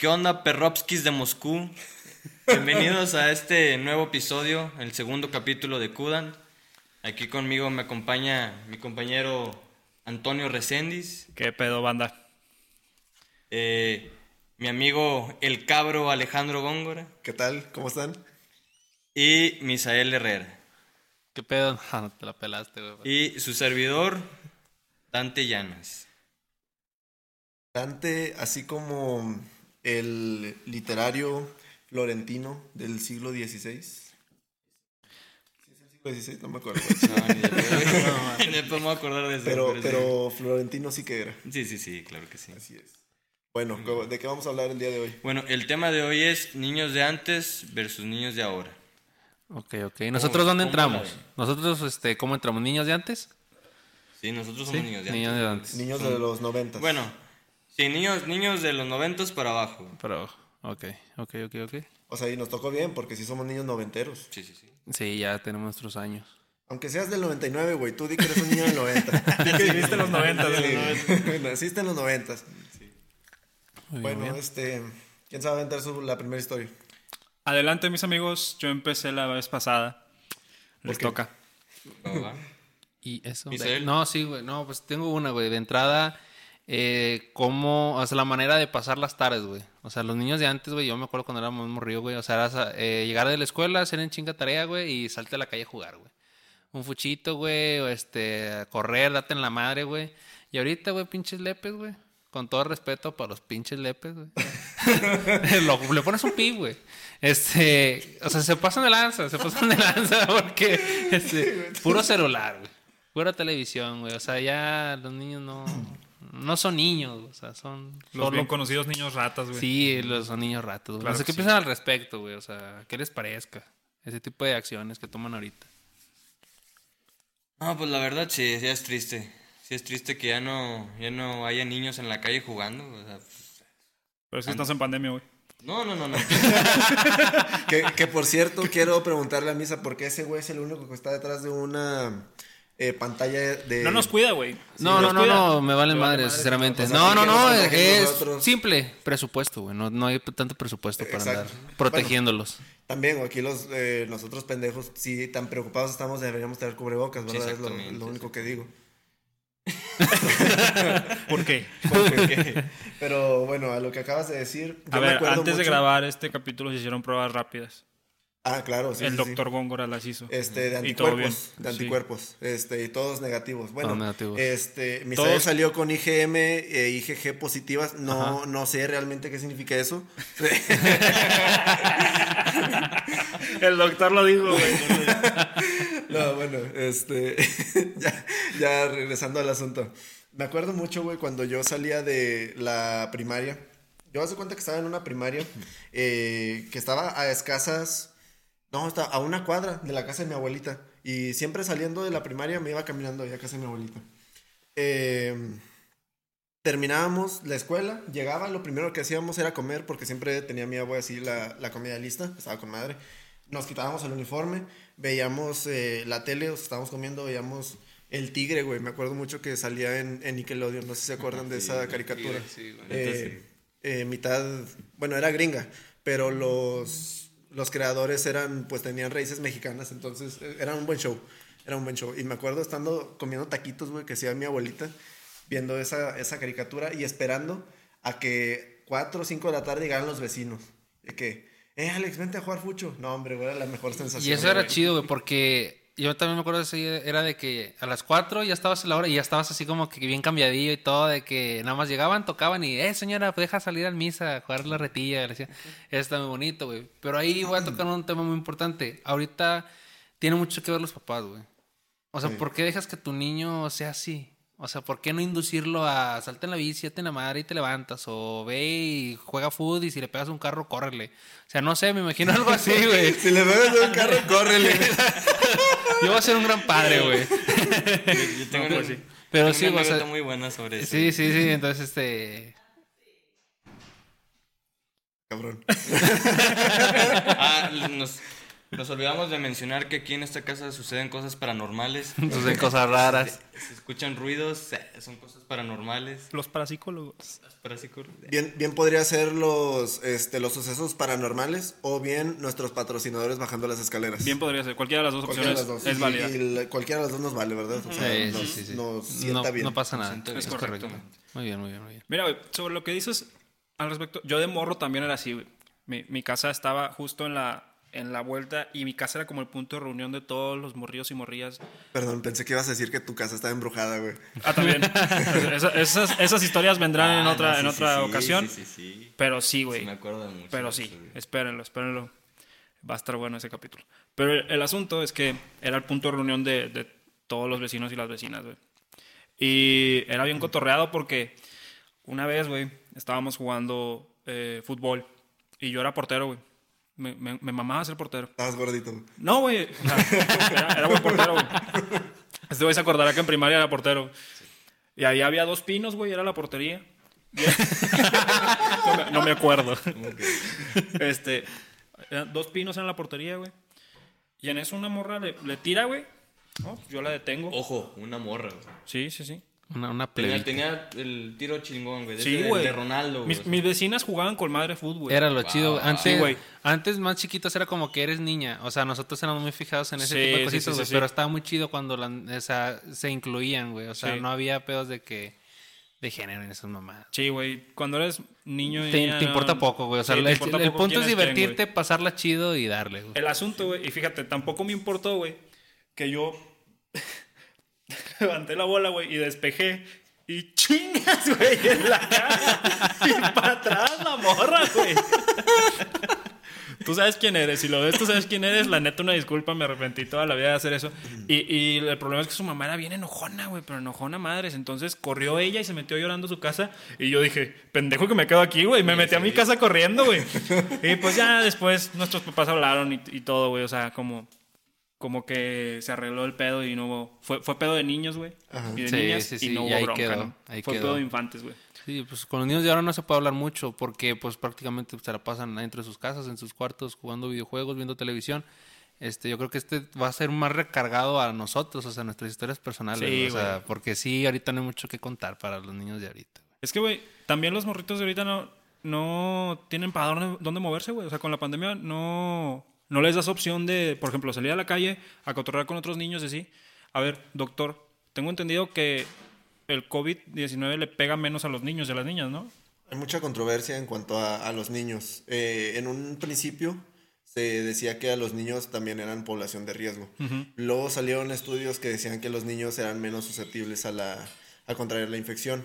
¿Qué onda, perropskis de Moscú? Bienvenidos a este nuevo episodio, el segundo capítulo de Kudan. Aquí conmigo me acompaña mi compañero Antonio Reséndiz, ¿Qué pedo, banda? eh, mi amigo el cabro Alejandro Góngora ¿Qué tal? ¿Cómo están? y Misael Herrera. ¿Qué pedo? Ah, no te la pelaste, güey. Y su servidor, Dante Llanas. Dante, así como el literario florentino del siglo XVI. ¿Sí es el siglo XVI? No me acuerdo. No, a acordar de eso. Pero, sí. pero florentino sí que era. Sí, sí, sí, claro que sí. Así es. Bueno, ¿cómo- ¿de qué vamos a hablar el día de hoy? Bueno, el tema de hoy es niños de antes versus niños de ahora. Ok, ok. ¿Nosotros dónde cómo entramos? ¿Nosotros, este, cómo entramos? ¿Niños de antes? Sí, nosotros somos niños de Niños antes. de antes. Niños de los noventas. Bueno, sí, niños, niños de los noventos para abajo. Pero, ok, ok, ok, ok. O sea, y nos tocó bien porque sí somos niños noventeros. Sí, sí, sí. Sí, ya tenemos nuestros años. Aunque seas del 99, güey, tú di que eres un niño del 90. Sí, viste los 90, Sí, Naciste en los 90. Muy Bueno, bien. este, ¿quién sabe aventar su, la primera historia? Adelante, mis amigos. Yo empecé la vez pasada. Les qué? toca. ¿Y eso? Misael. No, sí, güey. No, pues tengo una, güey. De entrada, eh, cómo, o sea, la manera de pasar las tardes, güey. O sea, los niños de antes, güey, yo me acuerdo cuando éramos morrido, güey. O sea, era eh, llegar de la escuela, hacer en chinga tarea, güey, y salte a la calle a jugar, güey. Un fuchito, güey, o este, correr, date en la madre, güey. Y ahorita, güey, pinches lepes, güey. Con todo respeto para los pinches lepes, güey. Lo- le pones un pi, güey. Este, o sea, se pasan de lanza, se pasan de lanza porque este, puro celular, güey. Pura televisión, güey. O sea, ya los niños no no son niños, o sea, son Los solo- bien conocidos niños ratas, güey. Sí, los son niños ratos. güey. Claro no sé que qué sí. piensan al respecto, güey. O sea, ¿qué les parezca? Ese tipo de acciones que toman ahorita. No, pues la verdad sí, sí es triste. Sí es triste que ya no, ya no haya niños en la calle jugando. o sea, pues, Pero es que estamos en pandemia, güey. no, no, no, no. Que, que, por cierto, quiero preguntarle a Misa por qué ese güey es el único que está detrás de una eh, pantalla de. No nos cuida, güey. no, no, no, no, me valen madre, madre, sinceramente. no, no, no, es simple presupuesto, güey. No, no hay tanto presupuesto para Exacto. andar protegiéndolos. También, aquí los, eh, nosotros pendejos, si tan preocupados estamos, deberíamos tener cubrebocas, Sí, ¿verdad? es lo, único que digo. ¿Por qué? Pero bueno, a lo que acabas de decir. yo A me ver, acuerdo antes de grabar este capítulo se hicieron pruebas rápidas. Ah, claro, sí. El sí, doctor sí. Góngora las hizo. Este, de anticuerpos, de Sí. anticuerpos, este, y todos negativos. Bueno, Todos negativos. este, Misael Todos- salió con IgM e IgG positivas, no, no sé realmente qué significa eso. El doctor lo dijo, güey. No, bueno, este, ya, ya regresando al asunto. Me acuerdo mucho, güey, cuando yo salía de la primaria. Yo hace cuenta que estaba en una primaria eh, que estaba a escasas, no, estaba a una cuadra de la casa de mi abuelita. Y siempre saliendo de la primaria me iba caminando a casa de mi abuelita. Eh, terminábamos la escuela, llegaba, lo primero que hacíamos era comer, porque siempre tenía mi abuela así la, la comida lista, estaba con madre. Nos quitábamos el uniforme, veíamos eh, la tele, o sea, estábamos comiendo, veíamos El Tigre, güey. Me acuerdo mucho que salía en, en Nickelodeon, no sé si se acuerdan de esa caricatura. Eh, eh, mitad, bueno, era gringa, pero los, los creadores eran, pues tenían raíces mexicanas, entonces eh, era un buen show, era un buen show. Y me acuerdo estando comiendo taquitos, güey, que hacía mi abuelita, viendo esa, esa caricatura y esperando a que 4 o 5 de la tarde llegaran los vecinos. De que, eh, Alex, vente a jugar fucho. No, hombre, güey, era la mejor sensación. Y eso era güey. chido, güey, porque yo también me acuerdo de ese, era de que a las 4 ya estabas a la hora y ya estabas así como que bien cambiadillo y todo, de que nada más llegaban, tocaban y, eh, señora, pues deja salir al misa a jugar la retilla. Le decía, eso está muy bonito, güey. Pero ahí voy a tocar un tema muy importante. Ahorita tiene mucho que ver los papás, güey. O sea, Sí. ¿por qué dejas que tu niño sea así? O sea, ¿por qué no inducirlo a salta en la bici, date en la madre y te levantas? O ve y juega fútbol y si le pegas un carro, córrele. O sea, no sé, me imagino algo así, güey. Si le pegas un carro, córrele. Yo voy a ser un gran padre, güey. Yo, tengo, No, una, pues sí. Pero tengo sí, una o sea, muy buena sobre eso. sí, sí, sí. Entonces, este. Cabrón. Ah, nos, Nos olvidamos de mencionar que aquí en esta casa suceden cosas paranormales. Entonces, cosas raras. Se, se escuchan ruidos, son cosas paranormales. Los parapsicólogos. Parapsicólogos. Bien, bien podría ser los, este, los sucesos paranormales o bien nuestros patrocinadores bajando las escaleras. Bien podría ser. Cualquiera de las dos Cualquiera de opciones las dos. es Y- válida. y la- cualquiera de las dos nos vale, ¿verdad? O sea, Sí, nos, sí, sí, nos sienta no, bien. no pasa nada. Es correcto. Muy bien, muy bien, muy bien. Mira, güey, sobre lo que dices al respecto, yo de morro también era así, güey. Mi, mi casa estaba justo en la, en la vuelta y mi casa era como el punto de reunión de todos los morrillos y morrillas. Perdón, pensé que ibas a decir que tu casa estaba embrujada, güey. Ah, también. Esa- esas, esas historias vendrán en Ah, otra, no, en sí, otra sí, ocasión. Sí, sí, sí. Pero sí, Sí, güey. me acuerdo mucho. Pero sí, espérenlo, espérenlo. Va a estar bueno ese capítulo. Pero el, el asunto es que era el punto de reunión de, de todos los vecinos y las vecinas, güey. Y era bien cotorreado porque una vez, güey, estábamos jugando eh, fútbol y yo era portero, güey. Me, me, me mamaba ser portero. Estabas gordito. No, güey. o sea, era, era buen portero, güey. Este güey se acordará que en primaria era portero. Y ahí había dos pinos, güey, era la portería. no, me, no me acuerdo. Este, eran dos pinos en la portería, güey. Y en eso una morra le, le tira, güey. No, yo la detengo. Ojo, una morra, güey. Sí, sí, sí. Una, una Tenía, tenía el tiro chingón, güey. de Sí, güey. De Ronaldo, güey. Mis, mis vecinas jugaban con madre fútbol. Era lo chido. güey. Antes, Sí, güey. antes más chiquitos era como que eres niña. O sea, nosotros éramos muy fijados en ese Sí, tipo de sí, cositas, sí, Pero estaba muy chido cuando la- o sea, se incluían, güey. O sea, Sí. no había pedos de que de género en esas mamadas. Sí, güey. Cuando eres niño y Te, niña, te no- importa poco, güey. O sea, Sí, el, punto es divertirte, pasarla chido y darle, güey. El asunto, güey, y fíjate, tampoco me importó, güey, que yo levanté la bola, güey, y despejé. Y chingas, güey, en la cara. Y para atrás la morra, güey. Tú sabes quién eres. Si lo ves, tú sabes quién eres. La neta, una disculpa, me arrepentí toda la vida de hacer eso. Y, y el problema es que su mamá era bien enojona, güey, pero enojona madres. Entonces corrió ella y se metió llorando a su casa. Y yo dije, pendejo que me quedo aquí, güey. Me metí a mi casa corriendo, güey. Y pues ya después nuestros papás hablaron y, y todo, güey. O sea, como, como que se arregló el pedo y no hubo. Fue, fue pedo de niños, güey. Y de Sí, niñas. sí, y sí, no y hubo ahí bronca, quedó, ¿no? ahí Fue quedó. pedo de infantes, güey. Sí, pues con los niños de ahora no se puede hablar mucho porque pues prácticamente se la pasan dentro de sus casas, en sus cuartos, jugando videojuegos, viendo televisión. Este, yo creo que este va a ser más recargado a nosotros, o sea, nuestras historias personales, Sí, o sea, güey. porque sí, ahorita no hay mucho que contar para los niños de ahorita. Es que, güey, también los morritos de ahorita no, no tienen para dónde, dónde moverse, güey. O sea, con la pandemia no, no les das opción de, por ejemplo, salir a la calle a cotorrear con otros niños y así. A ver, doctor, tengo entendido que el COVID-19 le pega menos a los niños y a las niñas, ¿no? Hay mucha controversia en cuanto a, a los niños. Eh, en un principio se decía que a los niños también eran población de riesgo. Luego salieron estudios que decían que los niños eran menos susceptibles a, la, a contraer la infección.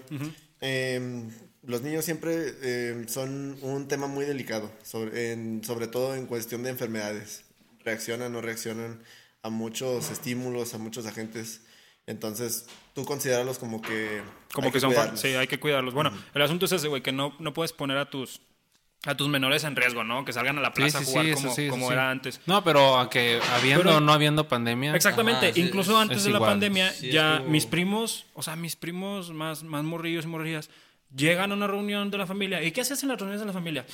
Eh, los niños siempre eh, son un tema muy delicado, sobre, en- sobre todo en cuestión de enfermedades. Reaccionan o no reaccionan a muchos estímulos, a muchos agentes. Entonces, tú considéralo como que... Como hay que, son... cuidarlos. Sí, hay que cuidarlos. Bueno, el asunto es ese, güey, que no, no puedes poner a tus... A tus menores en riesgo, ¿no? Que salgan a la plaza a jugar eso como, sí, eso como sí. era antes. No, pero aunque habiendo o no habiendo pandemia. Exactamente, Ajá, sí, incluso es- antes es de la igual. pandemia, Sí, ya mis primos, o sea, mis primos más, más morrillos y morrillas, llegan a una reunión de la familia. ¿Y qué hacías en las reuniones de la familia?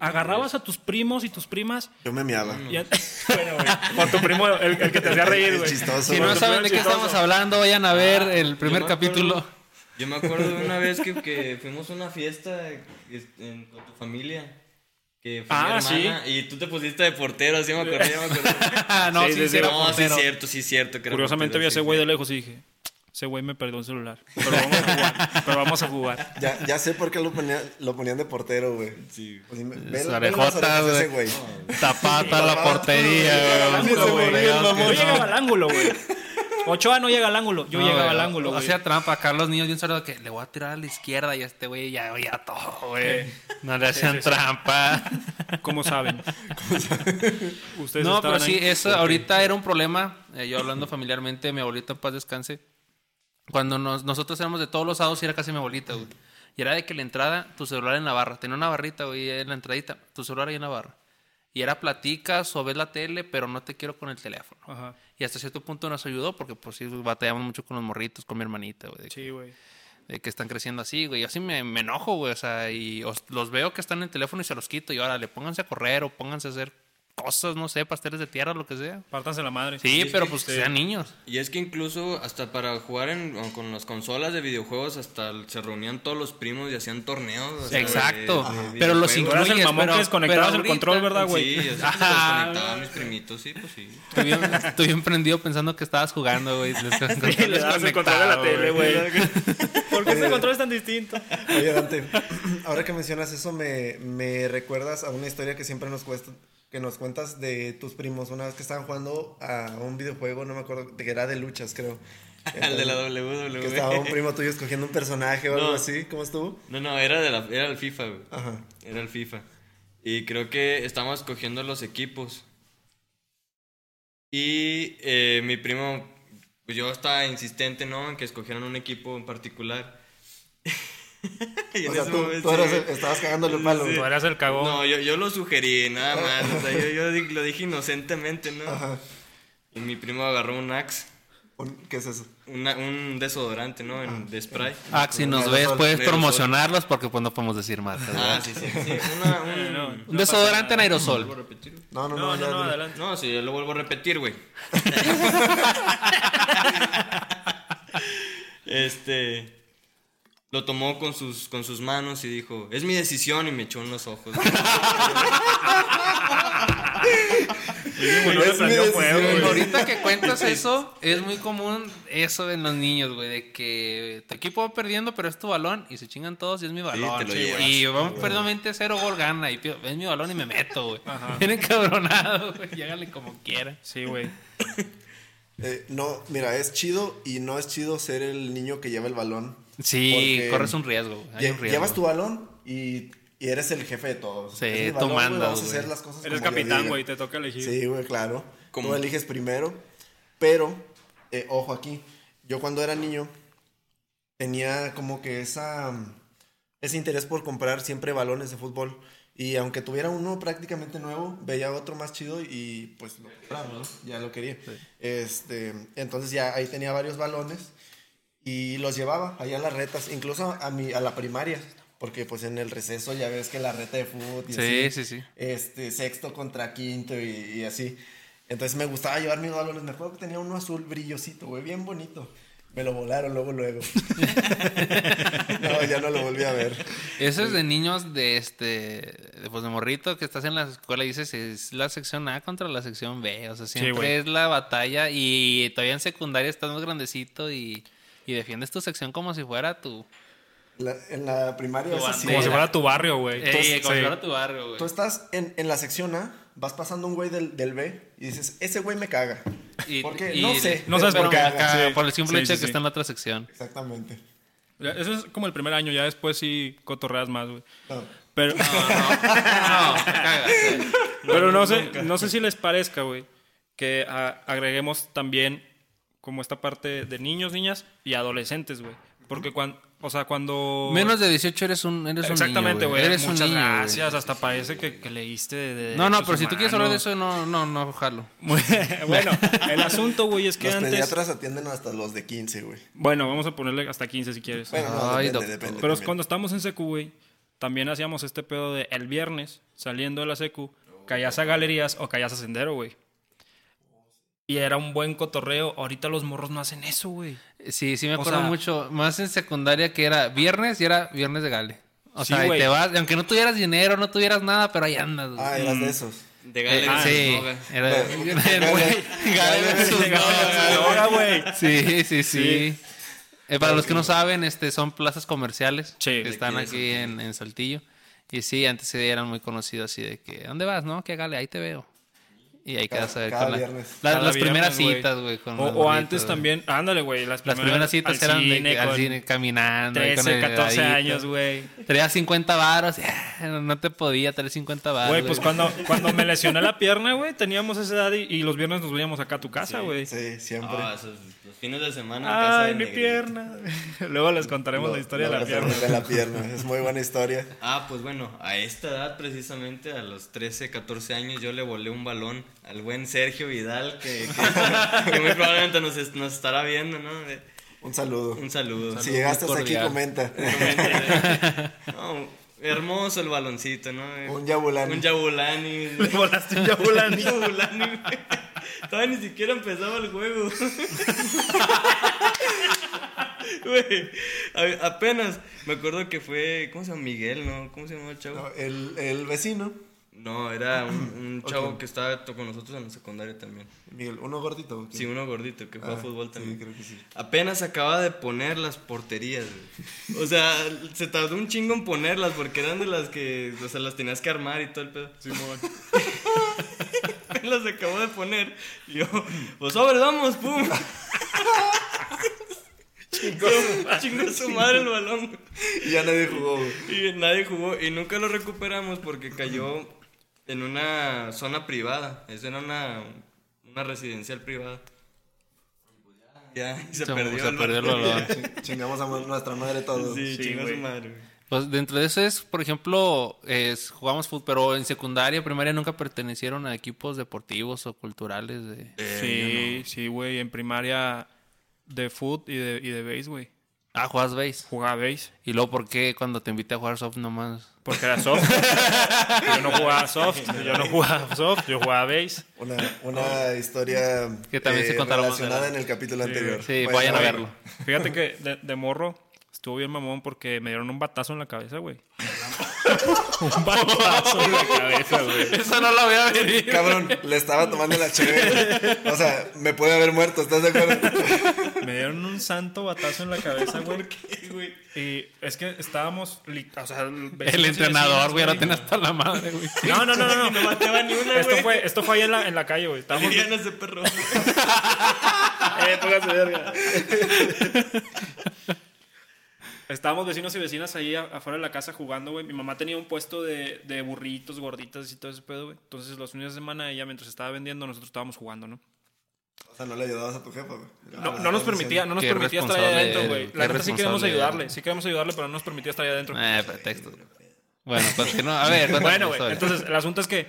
Agarrabas a tus primos y tus primas. Yo me miaba. y a- bueno, güey, con tu primo, el, el que te hacía reír, güey. chistoso. Si no saben de qué chistoso. estamos hablando, vayan a ver el Yo primer me capítulo. acuerdo- yo me acuerdo de una vez que, que fuimos a una fiesta este, en- con tu familia. Que fue Ah, mi hermana, Y tú te pusiste de portero, así me acordé, ya me acordé. Ah, no, Sí, sí, sí, sí, sí, no, sí cierto, sí es cierto. Curiosamente vi portero, a ese sí, güey sí. de lejos y dije, ese güey me perdió un celular. Pero vamos a jugar, pero vamos a jugar. Ya, ya sé por qué lo, ponía- lo ponían de portero, güey. Sí. Pues, ve- orejotas, güey. güey. Tapata la portería, güey. Yo no. llegaba al ángulo, güey. Ochoa no llega al ángulo, yo No, llegaba güey, al ángulo, güey. Hacía trampa acá los niños bien sordos que le voy a tirar a la izquierda y a este güey ya oía todo, güey. No le hacían trampa. ¿Cómo saben? Ustedes No, estaban pero sí, ahí. eso ahorita era un problema. eh, yo hablando familiarmente, mi abuelita en paz descanse. Cuando nos- nosotros éramos de todos los lados, y era casi mi abuelita, güey. Y era de que la entrada, tu celular en la barra. Tenía una barrita, güey, en la entradita, tu celular ahí en la barra. Y era platicas o ves la tele, pero no te quiero con el teléfono. Ajá. Y hasta cierto punto nos ayudó, porque pues sí batallamos mucho con los morritos, con mi hermanita, güey. Sí, güey. de que están creciendo así, güey. Yo así me, me enojo, güey. O sea, y os- los veo que están en el teléfono y se los quito. Y ahora le pónganse a correr o pónganse a hacer cosas, no sé, pasteles de tierra, lo que sea. Pártanse la madre. Sí, pero que- pues que sí. sean niños. Y es que incluso hasta para jugar en, con las consolas de videojuegos, hasta se reunían todos los primos y hacían torneos. o sea, de- Exacto. de Pero los eras el incluyes, mamón pero- que desconectabas el control, ¿verdad, güey? Sí, yo desconectaba a mis primitos, sí, pues sí. Estoy bien, estoy bien prendido pensando que estabas jugando, güey. Sí, le das el control la tele, güey. ¿Por qué este control es tan distinto? Oye, Dante, ahora que mencionas eso, me, me recuerdas a una historia que siempre nos cuesta, que nos cuentas de tus primos. Una vez que estaban jugando a un videojuego, no me acuerdo, de que era de luchas, creo. Al de la Que WWE. estaba un primo tuyo escogiendo un personaje o algo así. ¿Cómo estuvo? No, no, era, de la, era el FIFA, güey. Ajá. Era el FIFA. Y creo que estábamos cogiendo los equipos. Y eh, mi primo, pues yo estaba insistente, ¿no? En que escogieran un equipo en particular. Y O sea, tú, momento, tú eras sí, el- güey. estabas cagándole el palo. Tú eras el cagón. No, yo, yo lo sugerí, nada más. O sea, yo, yo lo dije inocentemente, ¿no? Ajá. Y mi primo agarró un Axe, ¿Qué es eso? una- un desodorante, ¿no? En- de spray. Ah, si nos ves, puedes promocionarlos porque pues no podemos decir marcas. Ah, sí, sí. sí. Una, un, No, Un desodorante en ¿Vuelvo a aerosol. No, no, no. No, no, ya, no, dile. adelante. No, sí, yo lo vuelvo a repetir, güey. este. Lo tomó con sus, con sus manos y dijo: Es mi decisión, y me echó en los ojos. Bueno, Es mi fuego. Ahorita que cuentas eso, es muy común eso en los niños, güey, de que tu equipo va perdiendo, pero es tu balón y se chingan todos y es mi balón. Sí, llevas. y vamos perdiendo 20-0 gol gana y pio- es mi balón y me meto, güey. Bien encabronado, güey, llégale como quiera. Sí, güey. Eh, no, mira, es chido y no es chido ser el niño que lleva el balón. Sí, corres un riesgo, güey. Hay lle- un riesgo. Llevas tu balón y, y eres el jefe de todos. Sí, Es mi tú mandas, Vamos a güey. hacer las cosas Eres como capitán, güey. Te toca elegir. Sí, güey, claro. ¿Cómo? Tú eliges primero. Pero, eh, ojo aquí, yo cuando era niño tenía como que esa, ese interés por comprar siempre balones de fútbol. Y aunque tuviera uno prácticamente nuevo, veía otro más chido y pues lo compraba, ¿no? Ya lo quería. Este, entonces ya ahí tenía varios balones y los llevaba allá a las retas, incluso a mi, a la primaria. Porque pues en el receso ya ves que la reta de fútbol y Sí, así, sí, sí. este, sexto contra quinto y, y así. Entonces me gustaba llevar mis balones. Me acuerdo que tenía uno azul brillosito, güey, bien bonito. Me lo volaron luego, luego. no, ya no lo volví a ver. Eso es de niños de este, de, pues de morrito que estás en la escuela y dices es la sección A contra la sección B, o sea, siempre es la batalla y todavía en secundaria estás más grandecito y, y defiendes tu sección como si fuera tu, La- en la primaria es así. Como si fuera tu barrio, güey. Como si fuera tu barrio, güey. Tú estás en, en la sección A, vas pasando un güey del, del B y dices, ese güey me caga. Y- ¿Por qué? y- no sé. no sabes por me qué. caga. Acá, Sí. por el simple Sí, hecho de sí, que sí. está en la otra sección. Exactamente. Eso es como el primer año, ya después sí cotorreas más, güey. No. Pero, No, te cagas. pero no sé, no sé si les parezca, güey, que a- agreguemos también como esta parte de niños, niñas y adolescentes, güey. Porque cuando, o sea, cuando... Menos de 18 eres un, eres un Exactamente, niño, güey. Eres un Muchas niño, güey. gracias. Hasta parece que, que leíste de, de No, no, pero si tú quieres hablar de eso, no, no, no, jalo. bueno, el asunto, güey, es que Los antes... pediatras atienden hasta los de 15, güey. Bueno, vamos a ponerle hasta 15 si quieres. Bueno, no, Ay, depende, depende. Pero también. cuando estábamos en secu, güey, también hacíamos este pedo de el viernes, saliendo de la secu, caías a galerías o caías a sendero, güey. Y era un buen cotorreo. Ahorita los morros no hacen eso, güey. Sí, sí me O acuerdo sea- mucho. Más en secundaria que era viernes y era viernes de gale. O Sí, sea, y te vas, aunque no tuvieras dinero, no tuvieras nada, pero ahí andas. güey. Ah, eras de esos. De Eh, Gale ah, sí, Droga. era Güey, Gale güey. Sí, sí, sí. Eh, para los que no saben, este son plazas comerciales Sí. que están aquí en, en Saltillo. Y sí, antes sí eran muy conocidos así de que, ¿dónde vas? No, que Gale, ahí te veo. Y ahí Cada- quedas a ver cada con la- viernes. la- Cada las primeras citas, güey. con O, o antes también, ándale, güey. Las, Las primeras citas eran de, al cine caminando. ahí con 13, el 14 heladito. años, güey. Traía 50 varos. No te podía traer 50 varos. Güey, pues cuando, cuando me lesioné la pierna, güey, teníamos esa edad y, y los viernes nos veíamos acá a tu casa, güey. Sí, siempre. Ah, esos, los fines de semana. en casa Ay, de mi Negrito. pierna. Luego les contaremos la historia de la pierna. de la pierna. Es muy buena historia. Ah, pues bueno, a esta edad precisamente, a los 13, 14 años, yo le volé un balón al buen Sergio Vidal, que, que- que muy probablemente nos, es- nos estará viendo, ¿no? De- Un saludo. Un saludo. si llegaste hasta aquí, comenta. No, Hermoso el baloncito, ¿no? Un Yabulani. Un Yabulani. Me volaste un Yabulani. Un Yabulani. Todavía ni siquiera empezaba el juego. Güey, apenas me acuerdo que fue, ¿cómo se llama? Miguel, ¿no? ¿Cómo se llama el chavo? No, el, el vecino, No, era un, un chavo que estaba con nosotros en la secundaria también. Miguel, uno gordito. ¿o qué? Sí, uno gordito que juega Ah, fútbol sí, también. creo que sí. Apenas acaba de poner las porterías, güey. O sea, se tardó un chingo en ponerlas porque eran de las que, o sea, las tenías que armar y todo el pedo. las acabó de poner. Y yo, pues sobre, vamos, pum. Chingó su madre el balón. Y ya nadie jugó, güey. Y nadie jugó y nunca lo recuperamos porque cayó en una zona privada. Esa era una, una residencial privada. Ya, y se, Se- perdió, se el perdió el balón. Chingamos a nuestra madre todos. Sí, Sí, chingó a su madre. Pues dentro de eso es, por ejemplo, es, jugamos fútbol, pero en secundaria, primaria nunca pertenecieron a equipos deportivos o culturales. De... Sí, sí, güey. En primaria de foot y de, y de base, güey. Ah, juegas base. Jugaba base. Y luego, ¿por qué cuando te invité a jugar soft nomás? Porque era soft. yo no jugaba soft. Yo no jugaba soft. Yo jugaba base. Una, una historia eh, Que también se contaron más relacionada en el capítulo anterior. Sí, vayan a verlo. Fíjate que de, de morro estuvo bien mamón porque me dieron un batazo en la cabeza, güey. un batazo en la cabeza, güey. Eso no lo voy a venir. Cabrón, le estaba tomando la chévere. O sea, me puede haber muerto, ¿estás de acuerdo? Me dieron un santo batazo en la cabeza, güey. Y es que estábamos. O sea, El entrenador, güey, ahora tenés hasta la madre, güey. No, no, no, no. No bateaba ni una, Esto güey. fue, esto fue ahí en la, en la calle, güey. Estábamos. Ese perro. Eh, póngase verga. Estábamos vecinos y vecinas ahí afuera de la casa jugando, güey. Mi mamá tenía un puesto de, de burritos, gorditas y todo ese pedo, güey. Entonces, los fines de semana, ella, mientras estaba vendiendo, nosotros estábamos jugando, ¿no? O sea, no le ayudabas a tu jefa, güey. No, no nos permitía, no nos permitía estar ahí adentro, güey. La neta sí queremos ayudarle, sí queremos ayudarle, pero no nos permitía estar ahí adentro. Eh, pretexto. Bueno, continúa. A ver, Bueno, güey, entonces el asunto es que,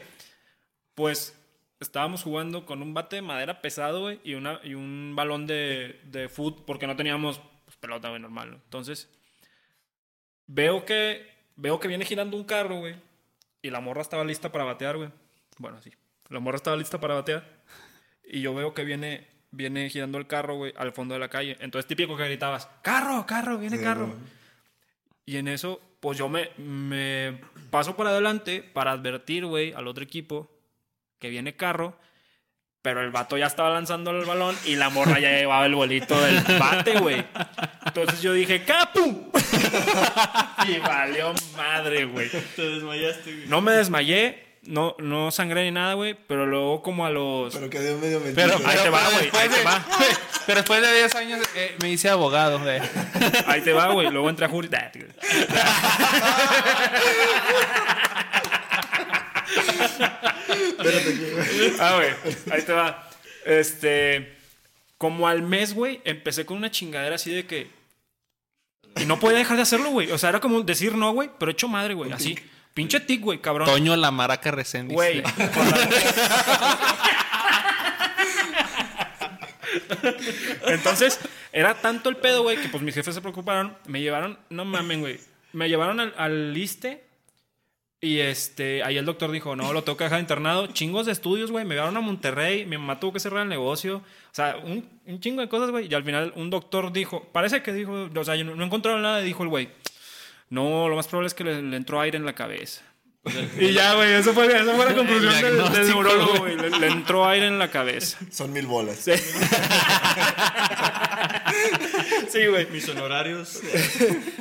pues, estábamos jugando con un bate de madera pesado, güey, y, una, y un balón de, de foot, porque no teníamos pues, pelota, güey, normal, ¿no? Entonces, veo que, veo que viene girando un carro, güey, y la morra estaba lista para batear, güey. Bueno, sí, la morra estaba lista para batear, y yo veo que viene, viene girando el carro, güey, al fondo de la calle. Entonces, típico que gritabas, carro, carro, viene carro. Y en eso, pues yo me, me paso para adelante para advertir, güey, al otro equipo que viene carro. Pero el vato ya estaba lanzando el balón y la morra ya llevaba el bolito del bate, güey. Entonces yo dije, ¡capu! y valió madre, güey. Te desmayaste, güey. No me desmayé, no, no sangré ni nada, güey. Pero luego, como a los. Pero quedó medio mentira. Pero, Ahí te va, güey, ahí te va. Pero después de 10 años eh, me hice abogado, güey. Ahí te va, güey. Luego entré a Juris. Ah, güey. Ahí te va. Este. Como al mes, güey, empecé con una chingadera así de que. Y no podía dejar de hacerlo, güey. O sea, era como decir no, güey, pero hecho madre, güey. Así. Pinche tic, güey, cabrón. Toño la maraca Reséndiz. Güey. Entonces, era tanto el pedo, güey, que pues mis jefes se preocuparon. Me llevaron, no mamen, güey. Me llevaron al, al liste. Y este, ahí el doctor dijo, no, lo tengo que dejar internado. Chingos de estudios, güey. Me llevaron a Monterrey. Mi mamá tuvo que cerrar el negocio. O sea, un, un chingo de cosas, güey. Y al final un doctor dijo, parece que dijo, o sea, yo no, no encontraron nada. Y dijo el güey, no, lo más probable es que le, le entró aire en la cabeza. y ya, güey, eso fue, esa fue la conclusión del, del neurólogo, güey. Le, le entró aire en la cabeza. Son mil bolas. Sí, güey. Mis honorarios.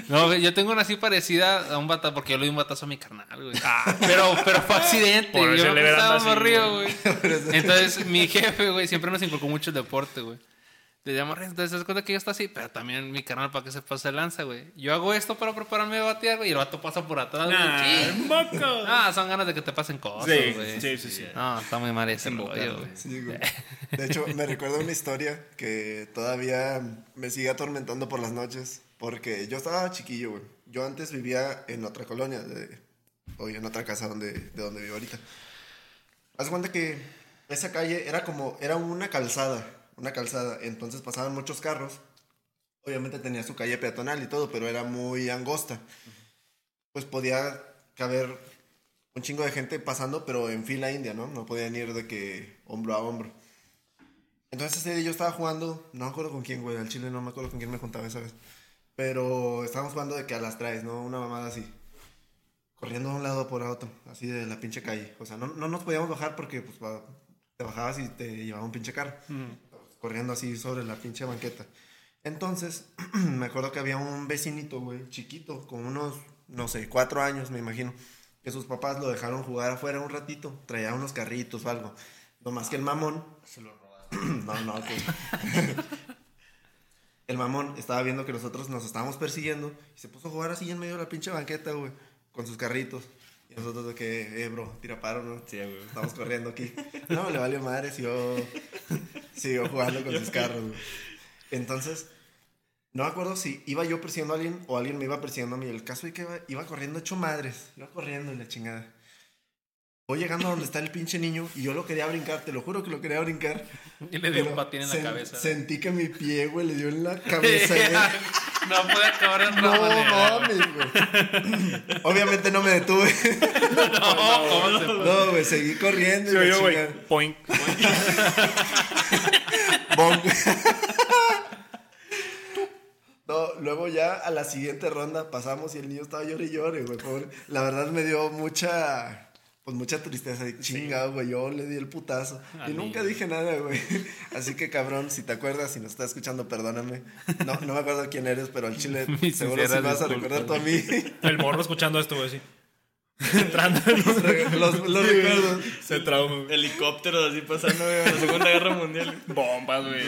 No, yo tengo una así parecida a un batazo, porque yo le di un batazo a mi carnal, güey. pero, pero fue accidente. Por eso yo le estaba morrido, güey. Entonces, mi jefe, güey, siempre nos inculcó mucho el deporte, güey. Le llamo, entonces se das cuenta que yo está así, pero también mi carnal para que se pase lanza, güey. Yo hago esto para prepararme a batear, güey, y el vato pasa por atrás, güey. Nah, Sí. moco. Ah, son ganas de que te pasen cosas, Sí, güey. sí, sí, sí. No, está muy mal ese rollo, güey. Sí, güey. De hecho, me recuerda una historia que todavía me sigue atormentando por las noches. Porque yo estaba chiquillo, güey. Yo antes vivía en otra colonia, de, hoy en otra casa donde, de donde vivo ahorita. Haz cuenta que esa calle era como, era una calzada, una calzada. Entonces pasaban muchos carros. Obviamente tenía su calle peatonal y todo, pero era muy angosta. pues podía caber un chingo de gente pasando, pero en fila india, ¿no? No podían ir de que hombro a hombro. Entonces ese día yo estaba jugando, no me acuerdo con quién, güey, al chile no me acuerdo con quién me contaba esa vez. Pero estábamos jugando de que a las traes, ¿no? Una mamada así. Corriendo de un lado por otro, así de la pinche calle. O sea, no, no nos podíamos bajar porque pues te bajabas y te llevaba un pinche carro. Corriendo así sobre la pinche banqueta. Entonces, me acuerdo que había un vecinito, güey, chiquito, con unos, no sé, cuatro años, me imagino. Que sus papás lo dejaron jugar afuera un ratito. Traía unos carritos o algo. No más que el mamón. no, no, que. el mamón estaba viendo que nosotros nos estábamos persiguiendo y se puso a jugar así en medio de la pinche banqueta, güey, con sus carritos. Y nosotros de que, eh, bro, tira paro, ¿no? Sí, güey. Estamos corriendo aquí. No, le valió madre, siguió, siguió jugando con sus carros, güey. Entonces, no me acuerdo si iba yo persiguiendo a alguien o alguien me iba persiguiendo a mí. El caso es que iba, iba corriendo hecho madres. Iba corriendo y la chingada. Voy llegando a donde está el pinche niño y yo lo quería brincar, te lo juro que lo quería brincar. Y le dio un patín en la cabeza. Sentí que mi pie, güey, le dio en la cabeza. no puede acabar en No mames, güey. Obviamente no me detuve. No, ¿cómo se puede? No, güey, seguí corriendo. y la oyó, chingada. güey. Poink. Bong. No, luego ya a la siguiente ronda pasamos y el niño estaba y llore, güey, pobre. La verdad me dio mucha, pues mucha tristeza. de Chinga, güey, yo le di el putazo. y nunca dije nada, güey. Así que cabrón, si te acuerdas, si nos estás escuchando, perdóname. No, no me acuerdo quién eres, pero al chile seguro sí sinceras vas a recordar tú a mí. El morro escuchando esto, güey, así. Entrando en los, los recuerdos. Se trauma, güey. Helicópteros así pasando, güey, la Segunda Guerra Mundial. Bombas, güey.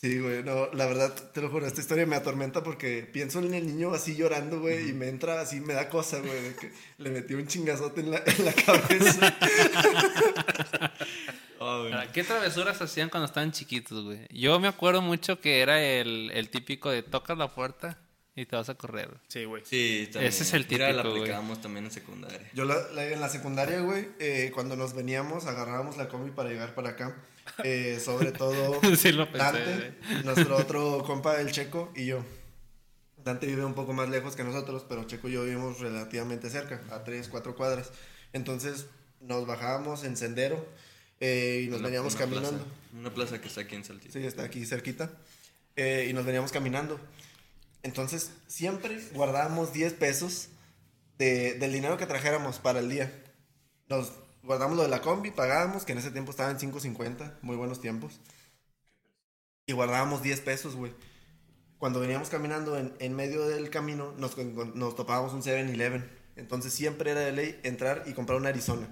Sí, güey, no, la verdad, te lo juro, esta historia me atormenta porque pienso en el niño así llorando, güey, y me entra así, me da cosa, güey, de que le metí un chingazote en la, en la cabeza. Oh, ¿Qué travesuras hacían cuando estaban chiquitos, güey? Yo me acuerdo mucho que era el, el típico de tocas la puerta y te vas a correr. Sí, güey. Sí, también. Ese es el Mira, la típico, güey. aplicábamos también en secundaria. Yo la- la- en la secundaria, güey, eh, cuando nos veníamos, agarrábamos la combi para llegar para acá, eh, sobre todo Sí lo pensé, Dante, nuestro otro compa, el Checo, y yo. Dante vive un poco más lejos que nosotros, pero Checo y yo vivimos relativamente cerca, a 3, 4 cuadras. Entonces nos bajábamos en sendero eh, y nos Una- veníamos una caminando. plaza- una plaza que está aquí en Saltillo. Sí, está aquí cerquita. Eh, y nos veníamos caminando. Entonces, siempre guardábamos 10 pesos de- del dinero que trajéramos para el día. Nos guardamos lo de la combi, pagábamos, que en ese tiempo estaba en 5.50, muy buenos tiempos. Y guardábamos 10 pesos, güey. Cuando veníamos caminando en, en medio del camino, nos, nos topábamos un 7-Eleven. Entonces, siempre era de ley entrar y comprar una Arizona.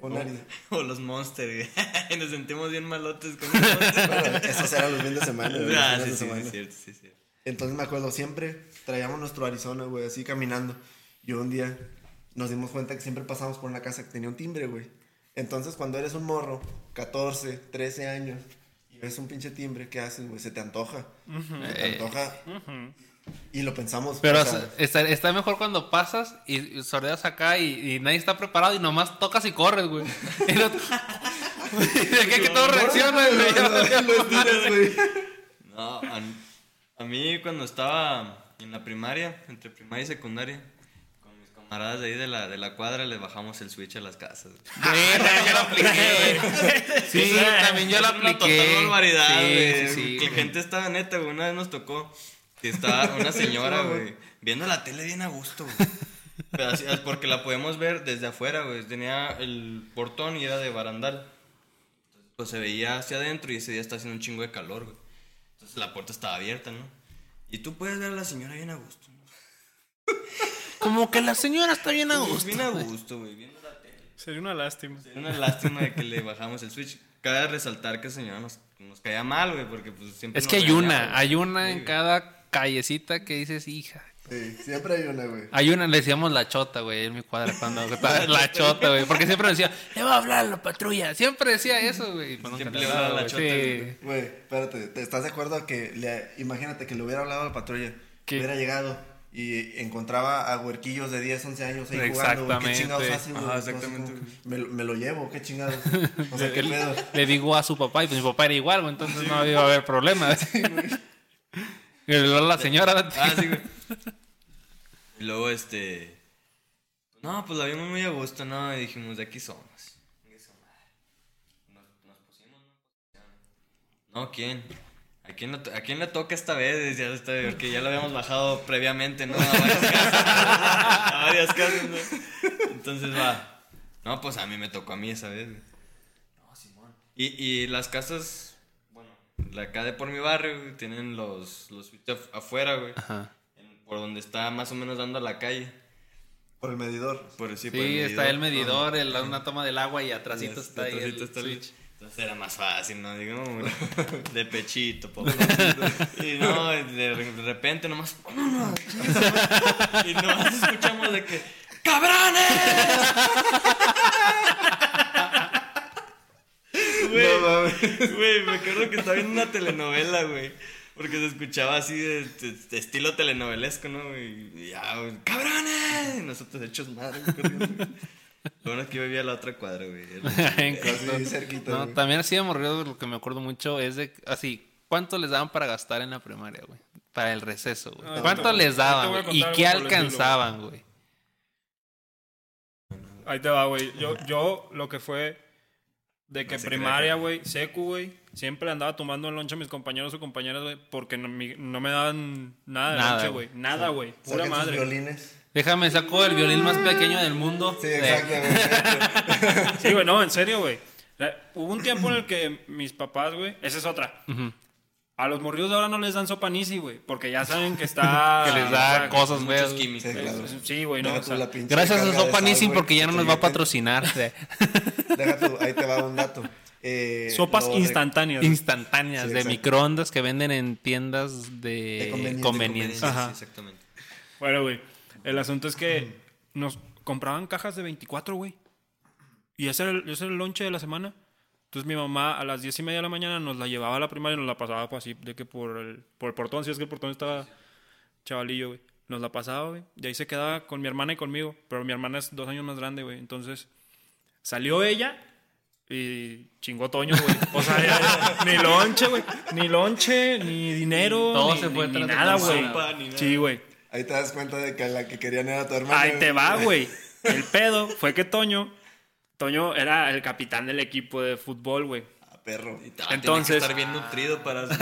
Arizona. O los Monster, güey. Nos sentimos bien malotes con los Monster. Bueno, esos eran los fines de semana. güey, ah, sí, sí, semana. sí, cierto, sí, cierto. Entonces me acuerdo, siempre traíamos nuestro Arizona, güey, así caminando. Y un día nos dimos cuenta que siempre pasamos por una casa que tenía un timbre, güey. Entonces cuando eres un morro, 14, 13 años, y ves un pinche timbre, ¿qué haces, güey? Se te antoja. Se te antoja. Y lo pensamos. Pero o sea, está, está mejor cuando pasas y, y sordeas acá y, y nadie está preparado y nomás tocas y corres, güey. Y no- ¿De qué que todo reacciona, güey? lo. No, a, a mí cuando estaba en la primaria, entre primaria y secundaria, camaradas de ahí de la, de la cuadra, les bajamos el switch a las casas. Verga, yo lo apliqué, güey. Sí, también yo lo apliqué. total barbaridad, Sí, güey. sí, güey. gente estaba neta, güey. Una vez nos tocó que estaba una señora, güey, viendo la tele bien a gusto, güey. Pero así- es porque la podemos ver desde afuera, güey. Tenía el portón y era de barandal. Entonces, pues se veía hacia adentro y ese día está haciendo un chingo de calor, güey. Entonces la puerta estaba abierta, ¿no? Y tú puedes ver a la señora bien a gusto, ¿no? Como que la señora está bien a gusto. Bien a gusto, güey, viendo la tele. Sería una lástima. Era una lástima de que le bajamos el switch. Cabe resaltar que el señor nos, nos caía mal, güey, porque pues siempre Es nos que hay una, hay una Sí, en cada callecita que dices, hija. Sí, siempre hay una, güey. Hay una, le decíamos la chota, güey, en mi cuadra cuando estaba- la chota, güey, porque siempre decía, le va a hablar a la patrulla, siempre decía eso, güey. pues Siempre le va a hablaba, la güey. chota, Sí. güey. Güey, espérate, ¿te estás de acuerdo a que le, imagínate que le hubiera hablado a la patrulla, ¿Qué? hubiera llegado y encontraba a huerquillos de 10, 11 años ahí jugando, ¿qué chingados hace, güey? Ajá, Así exactamente, como. Me, lo- me lo llevo, qué chingados. O sea, qué Le- pedo. Le digo a su papá y pues mi papá era igual, güey, entonces no iba a haber problema. y luego la señora, Ah, sí, güey. Y luego, este. No, pues la vimos muy a gusto, ¿no? Y dijimos, de aquí somos. Nos, nos pusimos, ¿no? No, ¿quién? ¿A quién, le ¿A quién le toca esta vez? Ya está, porque ya lo habíamos bajado previamente, ¿no? A varias casas. a varias casas, ¿no? Entonces va. No, pues a mí me tocó a mí esa vez. güey. No, Simón. Y, y las casas, bueno, la acá de por mi barrio, güey, tienen los, los afuera, güey. Ajá. en- Por donde está más o menos dando a la calle. Por el medidor. Por decir, Sí, por el está el medidor. medidor, el- una toma del agua y atrásito Ya, está ahí el atrásito está el- switch. Entonces era más fácil, ¿no? Digo, de pechito, papá. Y no, de, repente nomás. Y nomás escuchamos de que. ¡Cabrones! Güey, No mames. güey, me acuerdo que estaba viendo una telenovela, güey. Porque se escuchaba así de, de- de estilo telenovelesco, ¿no? Y ya, güey, ¡cabrones! Y nosotros hechos madre. Lo bueno es que yo vivía a la otra cuadra, güey. En corto. Así, cerquita, No, güey. también así de morrido, lo que me acuerdo mucho es de, así, ¿cuánto les daban para gastar en la primaria, güey? Para el receso, güey. Ah, ¿Cuánto les daban, güey? ¿Y qué el alcanzaban, güey? Ahí te va, güey. Yo, yo lo que fue de que primaria, güey, secu, güey, siempre andaba tomando en lonche a mis compañeros o compañeras, güey, porque no, mi- no me daban nada de Nada, lonche, güey. Nada, güey. Pura sus madre. violines. Déjame, saco el violín más pequeño del mundo. Sí, exactamente. Sí, güey, no, en serio, güey. Hubo un tiempo en el que mis papás, güey, esa es otra. A los morridos de ahora no les dan sopa nisi, güey, porque ya saben que está... Que les o da sea, cosas, Muchos güey. químicos. Sí, claro. Sí, güey, no. O sea, Gracias a Sopa güey, porque ya no nos va a patrocinar. Deja tú, ahí te va un dato. Eh, Sopas instantáneas. Instantáneas, Sí, de exacto. microondas que venden en tiendas de, De conveniencia, conveniencia. Ajá. Sí, exactamente. Bueno, güey, el asunto es que nos compraban cajas de 24, güey. Y ese era, el, ese era el lonche de la semana. Entonces mi mamá a las 10 y media de la mañana nos la llevaba a la primaria y nos la pasaba pues, así, de que por el, por el portón, si es que el portón estaba chavalillo, güey. Nos la pasaba, güey. Y ahí se quedaba con mi hermana y conmigo. Pero mi hermana es dos años más grande, güey. Entonces salió ella y chingó Toño, güey. O sea, ya- ni lonche, güey. Ni lonche, ni dinero. Todo ni, se fue ni- ni nada, güey. sopa, ni nada. Sí, güey. Ahí te das cuenta de que la que querían era tu hermana. Ahí te va, güey. El pedo fue que Toño, Toño era el capitán del equipo de fútbol, güey. Ah, perro. Ah, Entonces- tiene que estar bien nutrido para.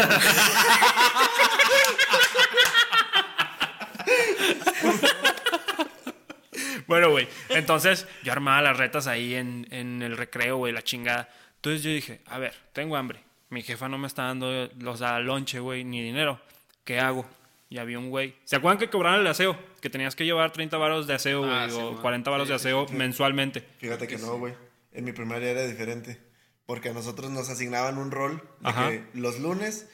Bueno, güey. Entonces yo armaba las retas ahí en, en el recreo, güey, la chingada. Entonces yo dije, a ver, tengo hambre. Mi jefa no me está dando los da lonche, güey, ni dinero. ¿Qué hago? Y había un güey. ¿Se acuerdan que cobraban el aseo? Que tenías que llevar 30 varos de aseo, güey, Ah, sí, o man. 40 varos de aseo mensualmente. Fíjate que no, güey. En mi primaria era diferente. Porque a nosotros nos asignaban un rol de Ajá. que los lunes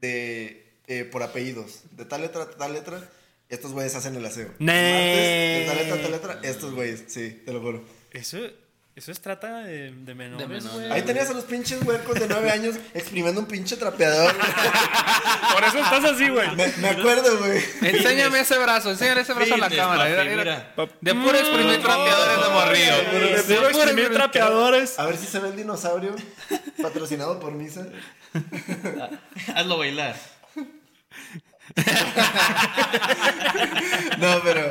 de eh, por apellidos. De tal letra tal letra, estos güeyes hacen el aseo. Nee. Martes, de tal letra tal letra, estos güeyes. Sí, te lo juro. Eso, eso es trata de, de menores, menores. güey. Ahí tenías a los pinches huercos de nueve años exprimiendo un pinche trapeador. güey. Por eso estás así, güey. me, me acuerdo, güey. Enséñame ese brazo, enséñale ese brazo a la cámara. papi. De puro exprimir trapeadores de morrillo. De puro exprimir trapeadores. A ver si se ve el dinosaurio. Patrocinado por Misa. Hazlo bailar. No, pero.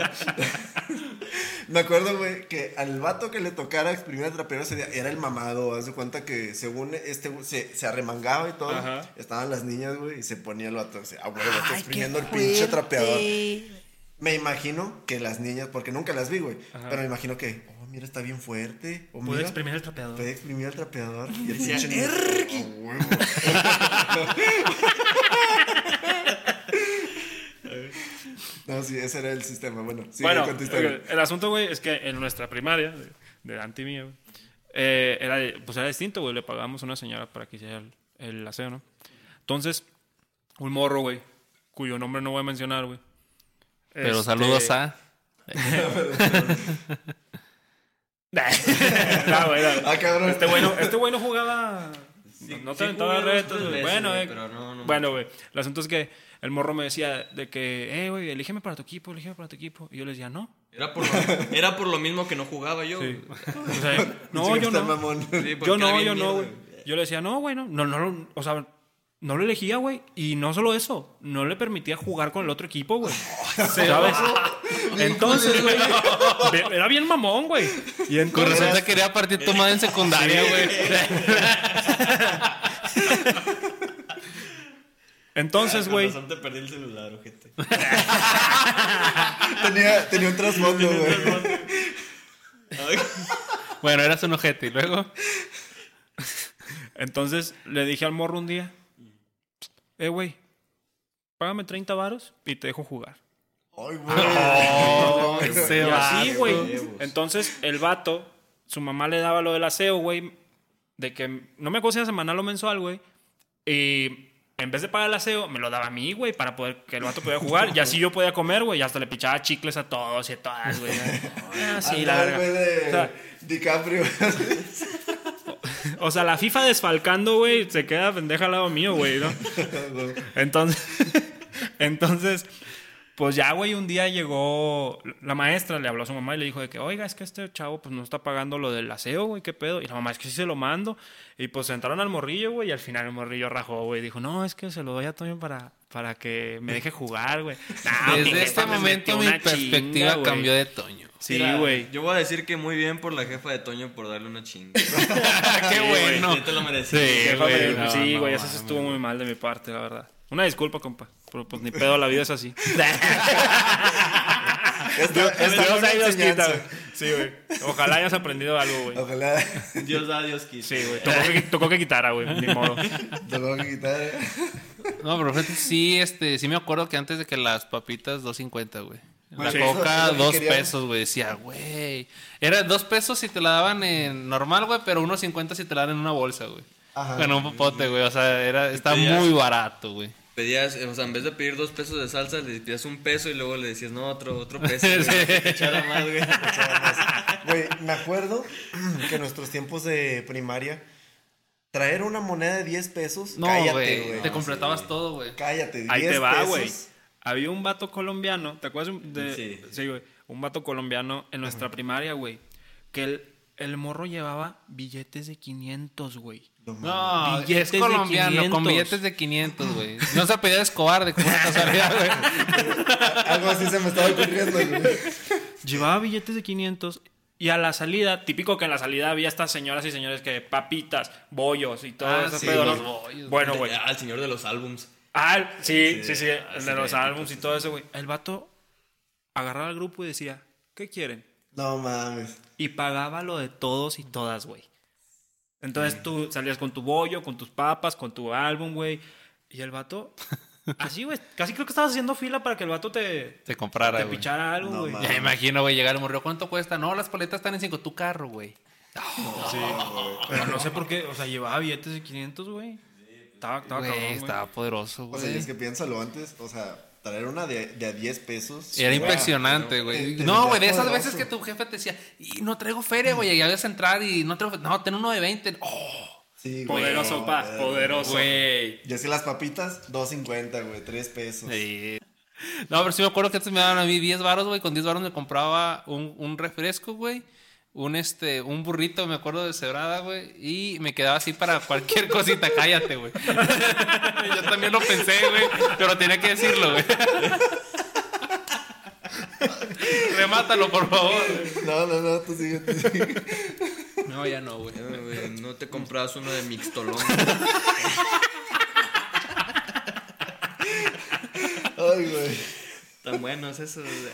Me acuerdo, güey, que al vato que le tocara exprimir el día era el mamado. Haz de cuenta que según este se, se arremangaba y todo. Ajá. Estaban las niñas, güey, y se ponía el vato así, ah, güey, exprimiendo el pinche trapeador. Me imagino que las niñas, porque nunca las vi, güey, pero me imagino que, oh, mira, está bien fuerte. O Puede mira, exprimir el trapeador. Puede exprimir el trapeador. Y el pinche niño, "Oh, huevo". No, sí, ese era el sistema. Bueno, sí, bueno, con tu historia. el, el asunto, güey, es que en nuestra primaria, de, de mía, güey, eh, era, pues era distinto, güey. Le pagábamos a una señora para que hiciera el, el aseo, ¿no? Entonces, un morro, güey, cuyo nombre no voy a mencionar, güey. Pero Este- saludos a. no, güey, no. Ah, cabrón. Este güey no, este no no te sí aventaba retos, veces, Bueno, güey, eh, pero no, no. bueno, güey. El asunto es que el morro me decía de que, eh, güey, elígeme para tu equipo, elígeme para tu equipo. Y yo le decía, no. Era por, lo, era por lo mismo que no jugaba yo. Sí. güey. O sea, no, Sí, yo no. mamón. Sí, Yo no, yo no, güey. Yo le decía, no, güey, no. No, no, lo- o sea, no lo elegía, güey. Y no solo eso, no le permitía jugar con el otro equipo, güey. ¿Sabes? Entonces, güey, era bien mamón, güey. Y Con razón te quería partir tu madre en secundaria, güey. Entonces, güey, te perdí el celular, ojete. Tenía, tenía un trasfondo, güey. Bueno, eras un ojete. Y luego... entonces le dije al morro un día, eh, güey, págame 30 varos y te dejo jugar. Ay, güey. Oh, Y ese así, güey. Entonces, el vato, su mamá le daba lo del aseo, güey, de que no me acuerdo si era semanal o mensual, güey. Y en vez de pagar el aseo, me lo daba a mí, güey, para poder que el vato pudiera jugar. Y así yo podía comer, güey. Y hasta le pichaba chicles a todos y a todas, güey. Así, la verga. güey de O sea, DiCaprio. O sea, la FIFA desfalcando, güey, se queda pendeja al lado mío, güey, ¿no? Entonces, entonces, pues ya, güey, un día llegó la maestra, le habló a su mamá y le dijo de que, oiga, es que este chavo pues no está pagando lo del aseo, güey, qué pedo. Y la mamá, es que sí se lo mando. Y pues entraron al morrillo, güey, y al final el morrillo rajó, güey, dijo, no, es que se lo doy a Toño para, para que me deje jugar, güey. No, Desde este me momento mi perspectiva chinga, cambió de Toño. Sí, güey. Yo voy a decir que muy bien por la jefa de Toño por darle una chinga. Qué bueno. Sí, te lo merecí. Sí, güey, no, sí, no eso estuvo muy mal de mi parte, la verdad. Una disculpa, compa. Pero pues ni pedo, la vida es así. Esta, esta Dios ahí nos quita. Sí, güey. Ojalá hayas aprendido algo, güey. Ojalá Dios da, Dios quita. Sí, güey. Tocó que, tocó que quitara, güey. Ni modo. te lo voy a quitar. No, pero sí, este, sí me acuerdo que antes de que las papitas 2.50, güey. La Sí. coca, que dos quería. pesos, güey. Decía, güey. Era dos pesos si te la daban en normal, güey, pero unos 50 si te la dan en una bolsa, güey. Ajá. Bueno, un popote, güey. O sea, era, está pedías- muy barato, güey. Pedías, o sea, en vez de pedir dos pesos de salsa, le pedías un peso y luego le decías, no, otro, otro peso. güey, Sí. más, güey. Güey, me acuerdo que en nuestros tiempos de primaria, traer una moneda de 10 pesos, No, cállate, güey. Te completabas todo, güey. Cállate, 10 Ahí te va, pesos. güey. Había un vato colombiano, ¿te acuerdas de...? Sí. Sí, güey. Un vato colombiano en nuestra primaria, güey. Que el, el morro llevaba billetes de 500, güey. No, Billetes es colombiano, con 500. billetes de 500, güey. No se apellida Escobar de como casualidad, güey. Algo así se me estaba ocurriendo, güey. Llevaba billetes de 500 y a la salida, típico que en la salida había estas señoras y señores que papitas, bollos y todo Ah, ese sí, pedo, los ¿no? bollos. Bueno, güey. El señor de los álbums. Ah, sí, sí, sí, ah, el sí, de los álbums y todo eso, güey. El vato agarraba al grupo y decía, ¿qué quieren? No mames. Y pagaba lo de todos y todas, güey. Entonces tú salías con tu bollo, con tus papas, con tu álbum, güey. Y el vato, así, güey. Casi creo que estabas haciendo fila para que el vato te, Te comprara, te güey. pichara algo, güey. Ya me imagino, güey, llegar al morro. ¿Cuánto cuesta? No, las paletas están en 5. Tu carro, güey. Sí. Pero no sé por qué, o sea, llevaba billetes de 500, güey. Estaba, estaba Güey, cabrón, güey. estaba poderoso, O sea, y güey. es que piénsalo antes, o sea, traer una de, de a 10 pesos. Era impresionante, te- güey. No, güey, de esas veces que tu jefe te decía, y no traigo feria, güey, y a entrar y no traigo, no, ten uno de 20. Oh, Sí, güey. Poderoso, pa, poderoso. güey. Y así las papitas, 2.50, güey, 3 pesos. Sí. No, pero sí me acuerdo que antes me daban a mí 10 varos, güey. Con 10 varos me compraba un, un refresco, güey. Un este, un burrito, me acuerdo de cebrada, güey. Y me quedaba así para cualquier cosita. Cállate, güey. Yo también lo pensé, güey. Pero tenía que decirlo, güey. Remátalo, por favor. No, no, no, tú sigue, tú sigue. No, ya no, güey. Güey, No te comprabas uno de Mixtolón. Ay, güey. Tan buenos esos. güey.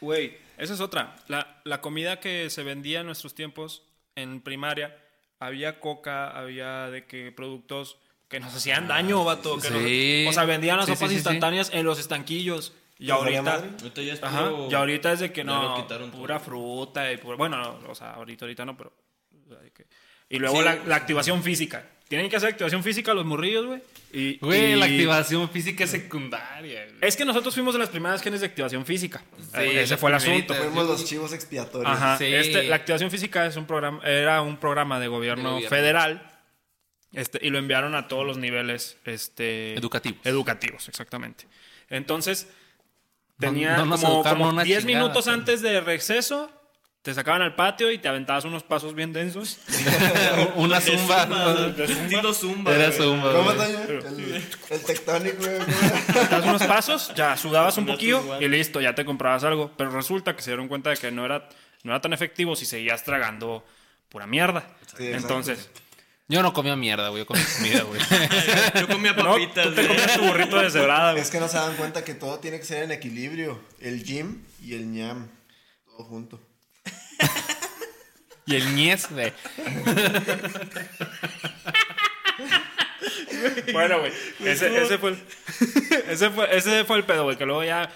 Güey, esa es otra. La, la comida que se vendía en nuestros tiempos en primaria, había coca, había de que productos que nos hacían daño, vato. que Sí. nos- o sea, vendían las Sí, sopas sí, instantáneas en los estanquillos. Y ¿Les valía ahorita... madre? Ahorita ya es Ajá, puro- y ahorita es de que no, quitaron todo. pura fruta y pura- bueno, no, o sea, ahorita ahorita no, pero o sea, de que- y luego Sí. la, la activación física. Tienen que hacer activación física los morrillos, güey. Y, Güey, y- la activación física es secundaria, güey. Es que nosotros fuimos de las primeras genes de activación física. Sí, Ese fue el asunto. Fuimos los chivos expiatorios. Ajá. Sí. Este, la activación física es un programa, era un programa de gobierno, De gobierno. federal. Este, y lo enviaron a todos los niveles este, Educativos. Educativos, exactamente. Entonces, tenía no como, como una 10 chingada, minutos pero- antes de receso, te sacaban al patio y te aventabas unos pasos bien densos. Una zumba. zumba, Estilo zumba. Era zumba, ¿Cómo? El, el tectónico, güey. Te das unos pasos, ya sudabas un poquillo y listo, ya te comprabas algo. Pero resulta que se dieron cuenta de que no era, no era tan efectivo si seguías tragando pura mierda. Sí. Entonces, Yo no comía mierda, güey. Yo comía comida, güey. Yo comía no, papitas. tú te comías tu burrito de cebrada, güey. Es que no se dan cuenta que todo tiene que ser en equilibrio. El gym y el ñam. Todo junto. Y el ñez, güey. Bueno, güey. Ese, ese, fue el, ese, fue, ese fue el pedo, güey. Que luego ya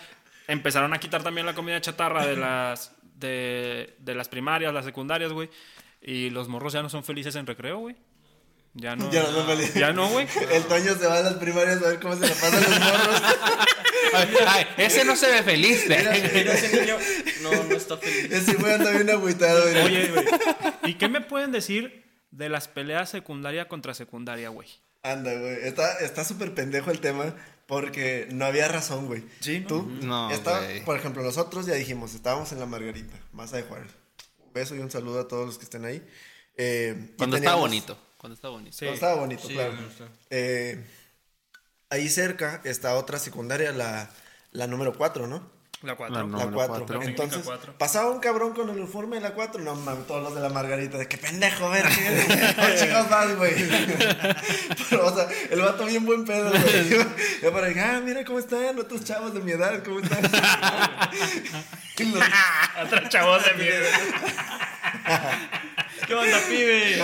empezaron a quitar también la comida chatarra de las, de, de las primarias, las secundarias, güey. Y los morros ya no son felices en recreo, güey. Ya no. Ya no son felices. Ya no, güey. El Toño se va a las primarias a ver cómo se le pasan los morros. Ay, ese no se ve feliz, güey. Mira, ese niño no, no está feliz. Ese güey anda bien agüitado, mira. Oye, güey. ¿Y qué me pueden decir de las peleas secundaria contra secundaria, güey? Anda, güey. Está está súper pendejo el tema porque no había razón, güey. Sí. Tú, No, güey. por ejemplo, nosotros ya dijimos, estábamos en la Margarita, Masa de Juárez. Un beso y un saludo a todos los que estén ahí. Eh, Cuando estaba teníamos- bonito. Cuando estaba bonito. Sí. Cuando estaba bonito, Sí, claro. me gusta. Eh, ahí cerca está otra secundaria, la, la número 4, ¿no? La 4. La no. la Número 4. cuatro. Entonces, pasaba un cabrón con el uniforme de la 4. No mames, todos los de la Margarita. De qué pendejo, ver. ¿Qué chicos vas, güey? Pero, o sea, el vato bien buen pedo, güey. Yo, yo para ahí, ah, mira cómo están otros chavos de mi edad, cómo están. Los- Otra chavos de mierda. ¿Qué onda, pibe?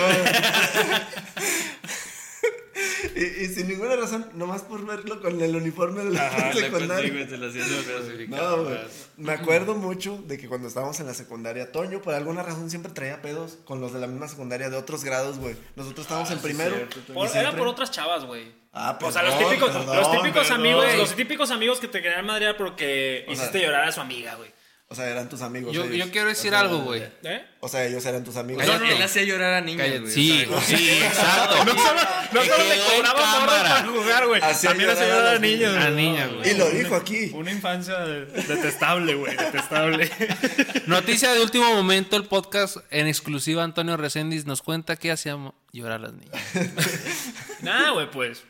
y, y sin ninguna razón, nomás por verlo con el uniforme de la Ajá, secundaria. No, güey. Me acuerdo mucho de que cuando estábamos en la secundaria, Toño, por alguna razón, siempre traía pedos con los de la misma secundaria de otros grados, güey. Nosotros estábamos en primero. cierto, Por- siempre- era por otras chavas, güey. Ah, O sea, los típicos, perdón, los típicos perdón. amigos, los típicos amigos que te querían madrear porque hiciste llorar a su amiga, güey. O sea, eran tus amigos. Yo, ellos. yo quiero decir O sea, algo, güey. ¿Eh? O sea, ellos eran tus amigos. No, no, él hacía llorar a niños, güey. Sí, o sea, sí, exacto. No solo, no solo le cobraba morros para jugar, güey. También hacía llorar a a niños. niños. A güey. niñas, güey. Y lo dijo aquí. Una infancia de- detestable, güey. Detestable. Noticia de último momento, el podcast en exclusiva Antonio Reséndiz nos cuenta que hacíamos llorar a las niñas. Nah, güey, pues.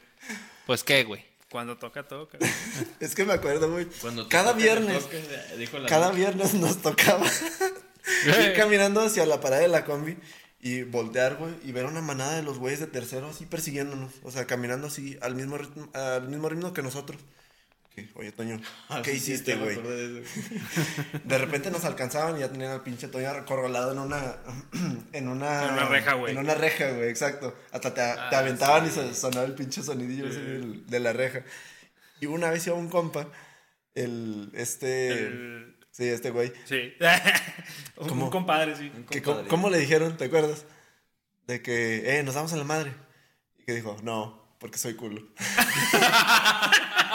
Pues qué, güey. Cuando toca, toca. Es que me acuerdo, güey. Cuando Cada viernes, toque, dijo la cada viernes nos tocaba ir caminando hacia la parada de la combi y voltear, güey, y ver una manada de los güeyes de tercero así persiguiéndonos. O sea, caminando así al mismo ritmo, al mismo ritmo que nosotros. ¿Qué? Oye, Toño, Ah, ¿qué sí, sí, hiciste, güey? de repente nos alcanzaban y ya tenían al pinche Toño acorralado en una. En una. En una reja, güey. En una reja, güey, exacto. Hasta te, Ah, te aventaban y se sonaba el pinche sonidillo ese de la reja. Y una vez iba un compa, el. Este. El- Sí, este güey. Sí. un, ¿Cómo? un compadre, sí. Que, Compadre. ¿cómo, cómo le dijeron? ¿Te acuerdas? De que, eh, nos damos a la madre. Y que dijo, no, porque soy culo.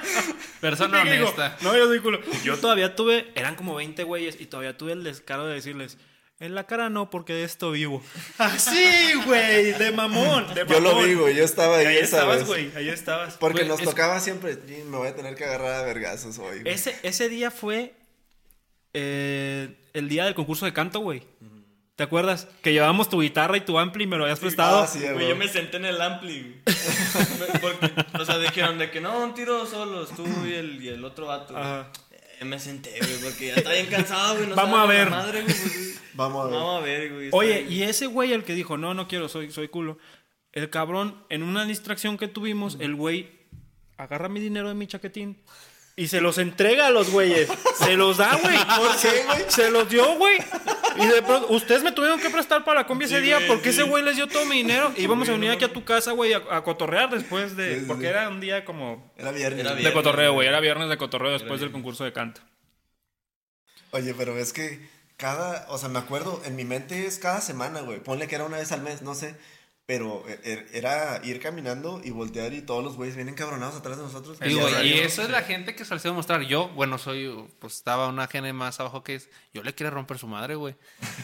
Persona ¿Qué digo? honesta. No, yo soy culo. Yo todavía tuve, eran como 20 güeyes y todavía tuve el descaro de decirles, en la cara no, porque de esto vivo. Así, güey, de mamón, de Yo lo mamón. güey, yo estaba ahí ahí esa estabas, güey, ahí estabas. Porque nos es- tocaba siempre, "Sí, me voy a tener que agarrar a vergazos hoy. güey". Ese, ese día fue eh, el día del concurso de canto, güey. ¿Te acuerdas? Que llevábamos tu guitarra y tu ampli y me lo habías prestado. Ah, sí, Güey, yo me senté en el ampli, güey. Porque, o sea, dijeron de que no, un tiro solos, tú y el, y el otro vato. Ajá. Eh, me senté, güey, porque ya estaba bien cansado, güey. no Vamos a ver. Madre, güey, pues, Vamos a ver. Vamos a ver, güey. Oye, está y ese güey, el que dijo, no, no quiero, soy, soy culo. El cabrón, en una distracción que tuvimos, el güey agarra mi dinero de mi chaquetín y se los entrega a los güeyes. Se los da, güey. ¿Por qué, güey? Se los dio, güey. Y de pronto, ustedes me tuvieron que prestar para la combi ese Sí, día güey, porque sí. ese güey les dio todo mi dinero. Y íbamos a venir aquí a tu casa, güey, a, a cotorrear después de. Sí, porque sí. era un día como. Era viernes. Era güey. viernes. De cotorreo, güey. Era viernes de cotorreo después del concurso de canto. Oye, pero es que cada, o sea, me acuerdo, en mi mente es cada semana, güey. Ponle que era una vez al mes, no sé. Pero e- e- era ir caminando y voltear y todos los güeyes vienen cabronados atrás de nosotros. Sí, Ya güey, y eso es la gente que se mostrar. Yo, bueno, soy, pues estaba una gene más abajo que es. Yo le quería romper su madre, güey.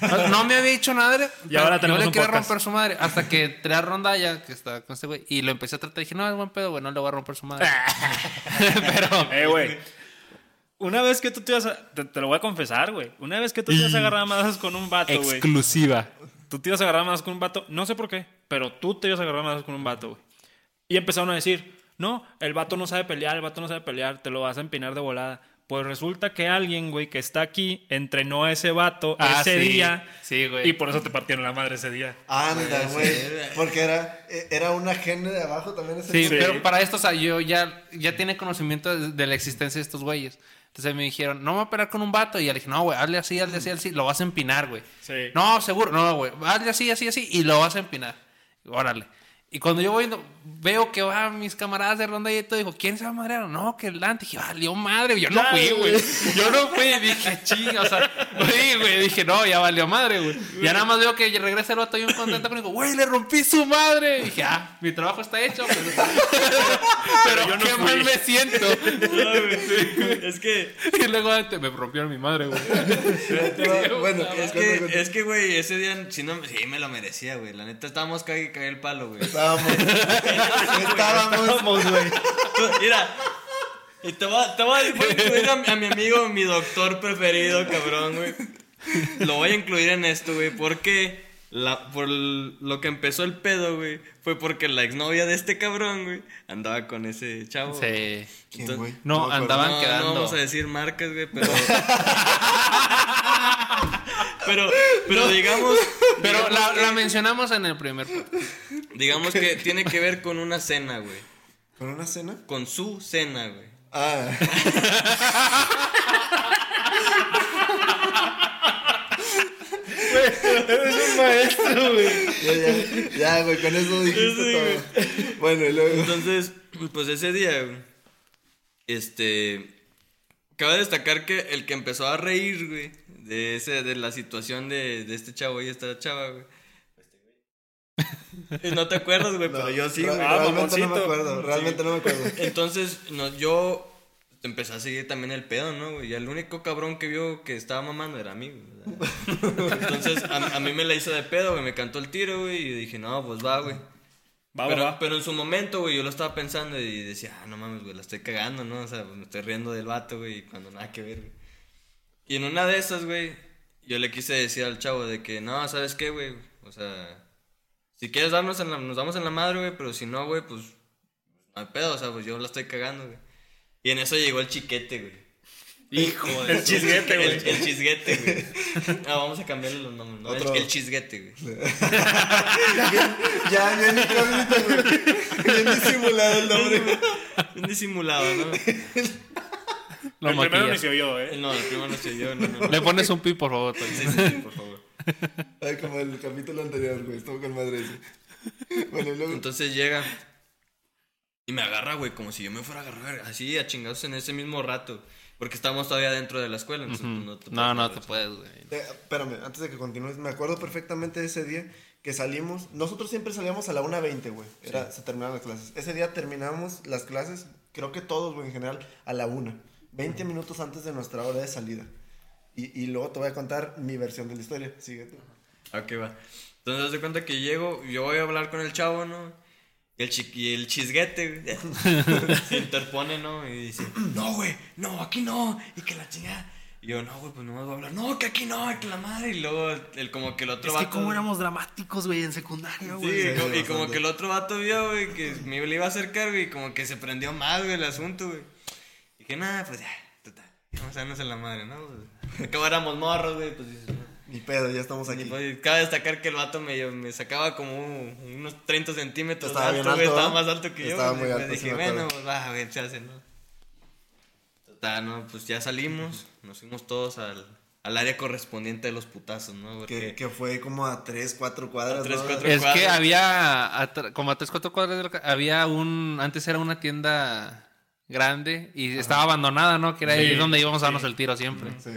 No, no me había dicho nada. Y ahora yo tenemos le podcast. romper su madre. Hasta que entré a ronda ya que estaba con este güey. Y lo empecé a tratar. Dije, no, es buen pedo, güey, no le voy a romper su madre. Pero, Eh, güey. Una vez que tú te ibas a. Te, te lo voy a confesar, güey. Una vez que tú te ibas a agarrar a madrazos con un vato, güey. Exclusiva. Tú te ibas a agarrar más con un vato, no sé por qué, pero tú te ibas a agarrar más con un vato, güey. Y empezaron a decir, no, el vato no sabe pelear, el vato no sabe pelear, te lo vas a empinar de volada. Pues resulta que alguien, güey, que está aquí, entrenó a ese vato Ah, ese sí. día. Sí, güey. Y por eso te partieron la madre ese día. Anda, güey. sí. Porque era, era una gene de abajo también ese Sí, Sí. pero para esto, o sea, yo ya, ya tiene conocimiento de, de la existencia de estos güeyes. Entonces me dijeron, no me voy a pelear con un vato. Y ya le dije, no, güey, hazle así, hazle así, hazle así. Lo vas a empinar, güey. Sí. No, seguro. No, güey, hazle así, así, así. Y lo vas a empinar. Órale. Y cuando yo voy, no- veo que va mis camaradas de ronda y todo, dijo, ¿quién se va a madrear? No, que el Dante. Dije, valió madre. Yo no fui, güey. Yo no fui. Dije, chinga, o sea, güey, güey. Dije, no, ya valió madre, güey. Ya nada más veo que regresa el vato y un contento conmigo, güey, le rompí su madre. Dije, ah, mi trabajo está hecho. Pero, pero yo no qué mal me siento. Es que, Y luego me rompieron mi madre, güey. bueno, es que, es que, güey, ese día sí, no, sí me lo merecía, güey. La neta, estábamos cague y cague el palo, güey. Estábamos. estábamos. Güey. Mira, y te voy, a- te voy a voy a incluir a, mi- a mi amigo, mi doctor preferido, cabrón, güey. Lo voy a incluir en esto, güey, porque la, por lo que empezó el pedo, güey, fue porque la exnovia de este cabrón, güey, andaba con ese chavo. Sí. ¿Quién, güey? No, andaban No, quedando. no vamos a decir marcas, güey, pero... pero, pero digamos... Pero la, la mencionamos en el primer podcast. Digamos que tiene que ver con una cena, güey. ¿Con una cena? Con su cena, güey. Ah. Eres un maestro, güey. Ya, ya, ya, güey, con eso dijiste todo. Bueno, y luego. Entonces, pues ese día, güey, este, cabe destacar que el que empezó a reír, güey, de ese, de la situación de, de este chavo y esta chava, güey. Y No te acuerdas, güey, pero yo sí, güey. Ah, realmente no me acuerdo, realmente no me acuerdo. Entonces, no, yo empecé a seguir también el pedo, ¿no, güey? Y el único cabrón que vio que estaba mamando era a mí, güey. Entonces, a, a mí me la hizo de pedo, güey. Me cantó el tiro, güey. Y dije, no, pues va, güey. Va, pero, va, pero en su momento, güey, yo lo estaba pensando y decía, ah, no mames, güey, la estoy cagando, ¿no? O sea, me estoy riendo del vato, güey, y cuando nada que ver, güey. Y en una de esas, güey, yo le quise decir al chavo de que, no, ¿sabes qué, güey? O sea, si quieres darnos en la, nos damos en la madre, güey, pero si no, güey, pues, no hay pedo, o sea, pues yo la estoy cagando, güey. Y en eso llegó el chiquete, güey. Hijo de El chisguete, El, güey. el chisguete, güey. No, vamos a cambiarle los nombres, ¿no? El, Otro. el chisguete, güey. Ya, bien incógnito, güey. Bien disimulado el nombre. Un disimulado, ¿no? Lo el primero maquillas. se oyó, eh. No, el primero no sé yo, no, no. no. Le pones un pi, por favor. Sí, sí, sí, por favor. Ay, como el capítulo anterior, güey. Estuvo con madre ese. Bueno, y luego. Entonces llega y me agarra, güey, como si yo me fuera a agarrar así a chingados en ese mismo rato. Porque estamos todavía dentro de la escuela. Entonces, pues, no, te No, puedes no te puedes, güey. Eh, espérame, antes de que continúes, me acuerdo perfectamente de ese día que salimos. Nosotros siempre salíamos a la 1.20, güey. Era, Se terminaban las clases. Ese día terminamos las clases, creo que todos, güey, en general, a la 1. 20 minutos antes de nuestra hora de salida. Y, y luego te voy a contar mi versión de la historia. Sigue tú. Ok, va. Entonces, de cuenta que llego, yo voy a hablar con el chavo, ¿no? Y el, chi- y el chisguete, güey, se interpone, ¿no? Y dice, no, güey, no, aquí no, y que la chingada. Y yo, no, güey, pues no me voy a hablar, no, que aquí no, que la madre. Y luego, el, como que el otro Es que vato- como éramos dramáticos, güey, en secundaria, Sí, güey. y como- y como que el otro vato vio, güey, que me le iba a acercar, güey, y como que se prendió más, güey, el asunto, güey. Y dije, nada, pues ya, total, vamos a darnos en la madre, ¿no? Pues, acabo éramos morros, güey, pues dices, no. Ni pedo, ya estamos aquí. Y, pues, cabe destacar que el vato me, me sacaba como un- unos 30 centímetros Estaba alto, alto, estaba ¿eh? más alto que yo. Estaba güey. muy alto, sí dije, me acuerdo. bueno, pues va, güey, se hace, ¿no? Total, no, pues ya salimos, nos fuimos todos al, al área correspondiente de los putazos, ¿no? Porque Que, que fue como a 3, 4 cuadras. A tres, ¿no? cuatro Es cuadras. que había, atra- como a tres, cuatro cuadras de la había un, antes era una tienda grande y estaba abandonada, ¿no? Que era ahí Sí, donde íbamos a darnos el tiro siempre. Sí.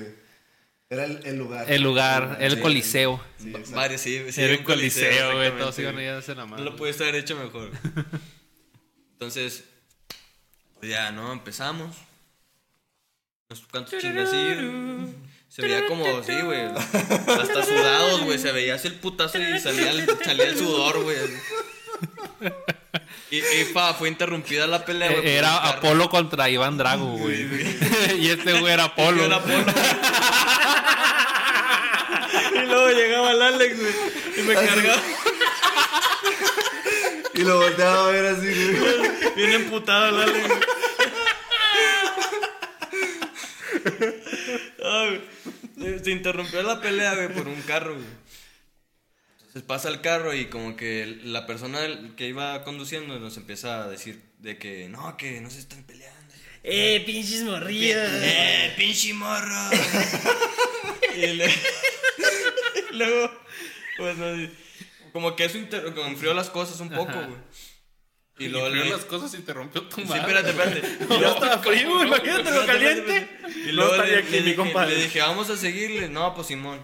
Era el, el lugar. El lugar, el Sí. coliseo. Sí, sí, sí, era un un coliseo, güey, todos iban a darse la No mano. lo pudiste haber hecho mejor. Entonces, pues ya, ¿no? Empezamos. Unos cuantos chingacillos. Se veía como, sí, güey. Hasta sudados, güey. Se veía así el putazo y salía el, salía el sudor, güey. Y, y pa, fue interrumpida la pelea, güey. Era. Apolo contra Iván Drago, güey. y este güey era Apolo. Yo era Apolo. Luego llegaba el Alex, güey. Y me cargaba. Y lo volteaba a ver así, güey. Bien emputado el Alex. güey. Ay, güey. Se interrumpió la pelea, güey, por un carro, güey. Entonces pasa el carro y como que la persona que iba conduciendo nos empieza a decir de que no, que no se están peleando. ¡Eh, pinches morrillas! ¡Eh, pinche morro! y le- luego, pues, no sé, como que eso inter- como enfrió las cosas un poco, güey. Y luego Enfrió le- las cosas y te rompió tu Sí, madre. espérate, espérate. Ya estaba frío, imagínate lo Espérate, caliente. Y No luego estaría le, aquí le mi dije, compadre. le dije, vamos a seguirle. No, pues Simón.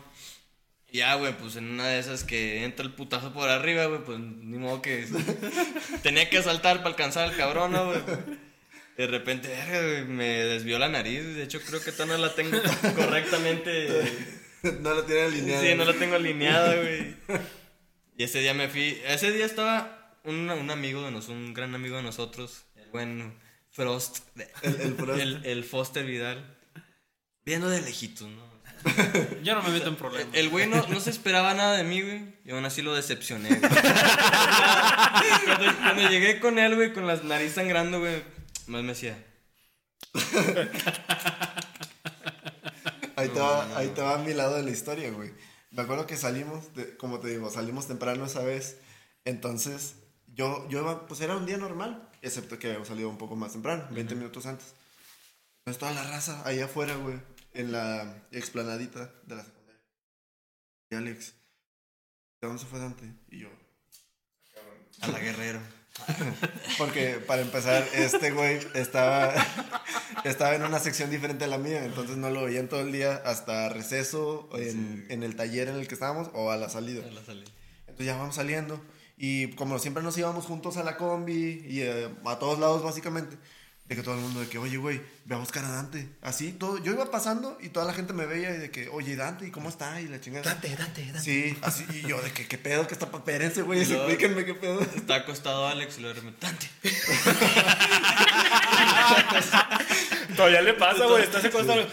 Y ya, güey, pues en una de esas que entra el putazo por arriba, güey, pues ni modo que. Tenía que saltar para alcanzar al cabrón, ¿no, güey? De repente, me desvió la nariz. De hecho, creo que todavía no la tengo correctamente. No lo tiene alineado. Sí, no la tengo alineada, güey. Y ese día me fui. Ese día estaba un, un amigo de nosotros, un gran amigo de nosotros, el buen Frost. El- el Frost. El, el Foster Vidal. Viendo de lejitos, ¿no? Yo no me meto en problemas. El güey no, no se esperaba nada de mí, güey. Y aún así lo decepcioné, güey. cuando, cuando llegué con él, güey, con la nariz sangrando, güey, más me. Ahí, te va, ahí te va a mi lado de la historia, güey. Me acuerdo que salimos, de- como te digo, salimos temprano esa vez. Entonces, yo, yo iba, pues era un día normal, excepto que habíamos salido un poco más temprano, 20 minutos antes. Entonces, toda la raza ahí afuera, güey, en la explanadita de la secundaria. Y Alex, ¿de dónde se fue Dante? Y yo, A la guerrero. Porque para empezar, este güey estaba, estaba en una sección diferente a la mía, entonces no lo veían todo el día hasta receso en, en el taller en el que estábamos o a la salida. A la salida. Entonces ya vamos saliendo y como siempre nos íbamos juntos a la combi y eh, a todos lados básicamente, de que todo el mundo de que, oye güey, ve a buscar a Dante. Así, todo, yo iba pasando y toda la gente me veía y de que, oye Dante, ¿y cómo está? Y la chingada. Date, date, date. Sí, así, y yo de que, ¿qué pedo? ¿Qué está? Espérense, güey, explíquenme qué pedo. Está acostado Alex y lo de repente. "Dante". Todavía le pasa, güey. Estás acostado.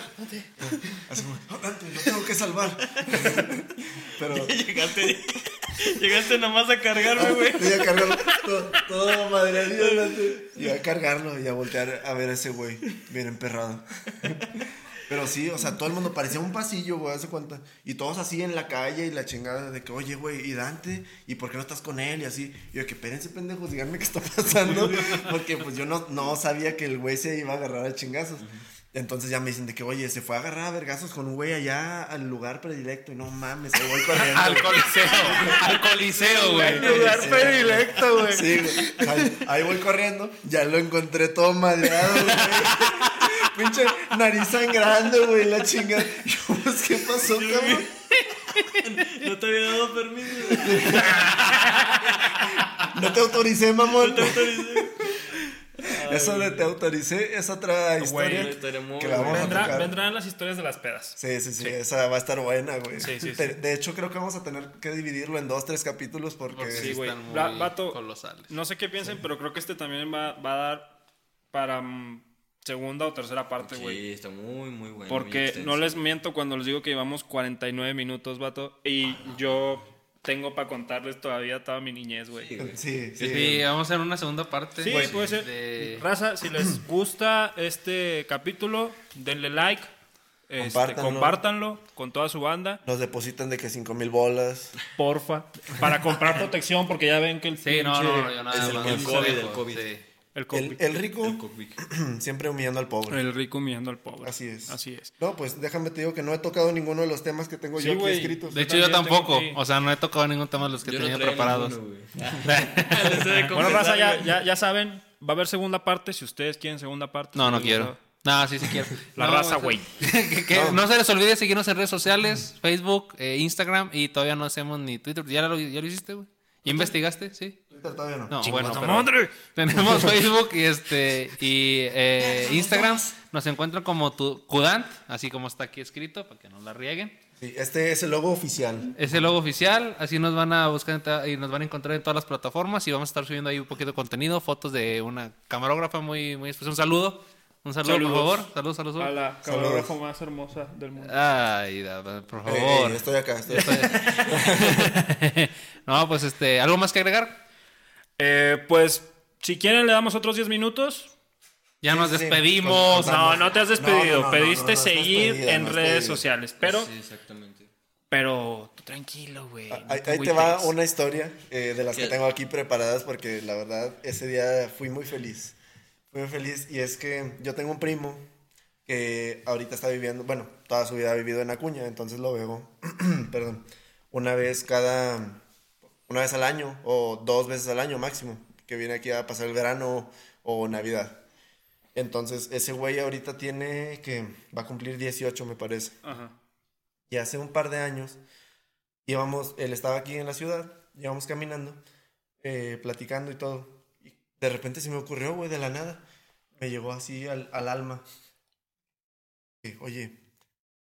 Así como, "Oh, Dante, lo tengo que salvar. Pero llegaste, llegaste nomás a cargarme, güey. voy a cargarlo todo, todo Dante. Y a cargarlo y a voltear a ver a ese güey, bien emperrado. Pero sí, o sea, todo el mundo parecía un pasillo, güey, hace cuenta. Y todos así en la calle y la chingada de que, oye, güey, ¿y Dante? ¿Y por qué no estás con él? Y así. Y yo, que espérense, pendejos, díganme qué está pasando. Porque pues yo no, no sabía que el güey se iba a agarrar a chingazos. Entonces ya me dicen de que, oye, se fue a agarrar a vergazos con un güey allá al lugar predilecto. Y no mames, ahí voy corriendo. Al coliseo. al coliseo, güey. Lugar Sí. predilecto, güey. Sí, güey. Ahí, ahí voy corriendo. Ya lo encontré todo madreado, güey. Pinche nariz sangrando, güey, la chingada. Yo, pues, ¿qué pasó, cabrón? No te había dado permiso. No te autoricé, mamón. No te autoricé. Eso de te autoricé es otra historia. una historia muy que la vamos a tocar. vendrán las historias de las pedas. Sí, sí, sí, esa va a estar buena, güey. Sí, sí, de, sí. de hecho, creo que vamos a tener que dividirlo en dos, tres capítulos porque... Sí, güey. están muy Va- vato, colosales. No sé qué piensen, pero creo que este también va, va a dar para segunda o tercera parte, güey. Sí, está muy, muy bueno. Porque no les miento cuando les digo que llevamos 49 minutos, vato. Y yo tengo para contarles todavía toda mi niñez, güey. Sí. Sí, sí. Sí, vamos a hacer una segunda parte. Sí, Güey, puede ser. de- Raza, si les gusta este capítulo, denle like. este, Compártanlo. compártanlo con toda su banda, Nos depositan de que cinco mil bolas. porfa. Para comprar protección, porque ya ven que el Sí, no, pinche- no, no, yo nada Es el- el COVID, el COVID. sí. El, El, rico El siempre humillando al pobre. El rico humillando al pobre. Así es. Así es. No, pues déjame te digo que no he tocado ninguno de los temas que tengo Sí, yo aquí escritos. De hecho, yo tampoco. O sea, no he tocado ningún tema de los que Yo tenía preparados. ninguno, Bueno, raza, ya, ya, ya saben, va a haber segunda parte. Si ustedes quieren segunda parte. No, no quiero. No, sí, sí quiero. La No, raza, güey. no. se les olvide seguirnos en redes sociales, Facebook, eh, Instagram y todavía no hacemos ni Twitter. ¿Ya lo, ya lo hiciste, güey? ¿Ya investigaste? Sí. Todavía no. Bueno, pero tenemos Facebook y este y eh, Instagram. Nos encuentran como tu, Kudant, así como está aquí escrito, para que no la rieguen. Sí, este es el logo oficial. Es el logo oficial, así nos van a buscar y nos van a encontrar en todas las plataformas y vamos a estar subiendo ahí un poquito de contenido, fotos de una camarógrafa muy, muy especial. Un saludo, un saludo Saludos. por favor. Saludos, saludos. A la camarógrafa más hermosa del mundo. Ay, por favor. estoy acá, estoy acá. no, pues este, ¿algo más que agregar? Eh, pues, si quieren, le damos otros 10 minutos. Ya nos sí. despedimos. No, no te has despedido. No, no, no, Pediste no, no, no, seguir despedida, en no redes despedida. sociales. Pero, Sí, exactamente. pero, tú tranquilo, güey. no Ahí, te ahí te va una historia eh, de las que tengo aquí preparadas porque la verdad ese día fui muy feliz. Fui muy feliz y es que yo tengo un primo que ahorita está viviendo, bueno, toda su vida ha vivido en Acuña, entonces lo veo, perdón, una vez cada, una vez al año o dos veces al año máximo, que viene aquí a pasar el verano o Navidad. Entonces ese güey ahorita tiene que va a cumplir 18 me parece. Ajá. Y hace un par de años íbamos, él estaba aquí en la ciudad, íbamos caminando, eh, platicando y todo. Y de repente se me ocurrió, güey, de la nada. Me llegó así al, al alma. Eh, Oye,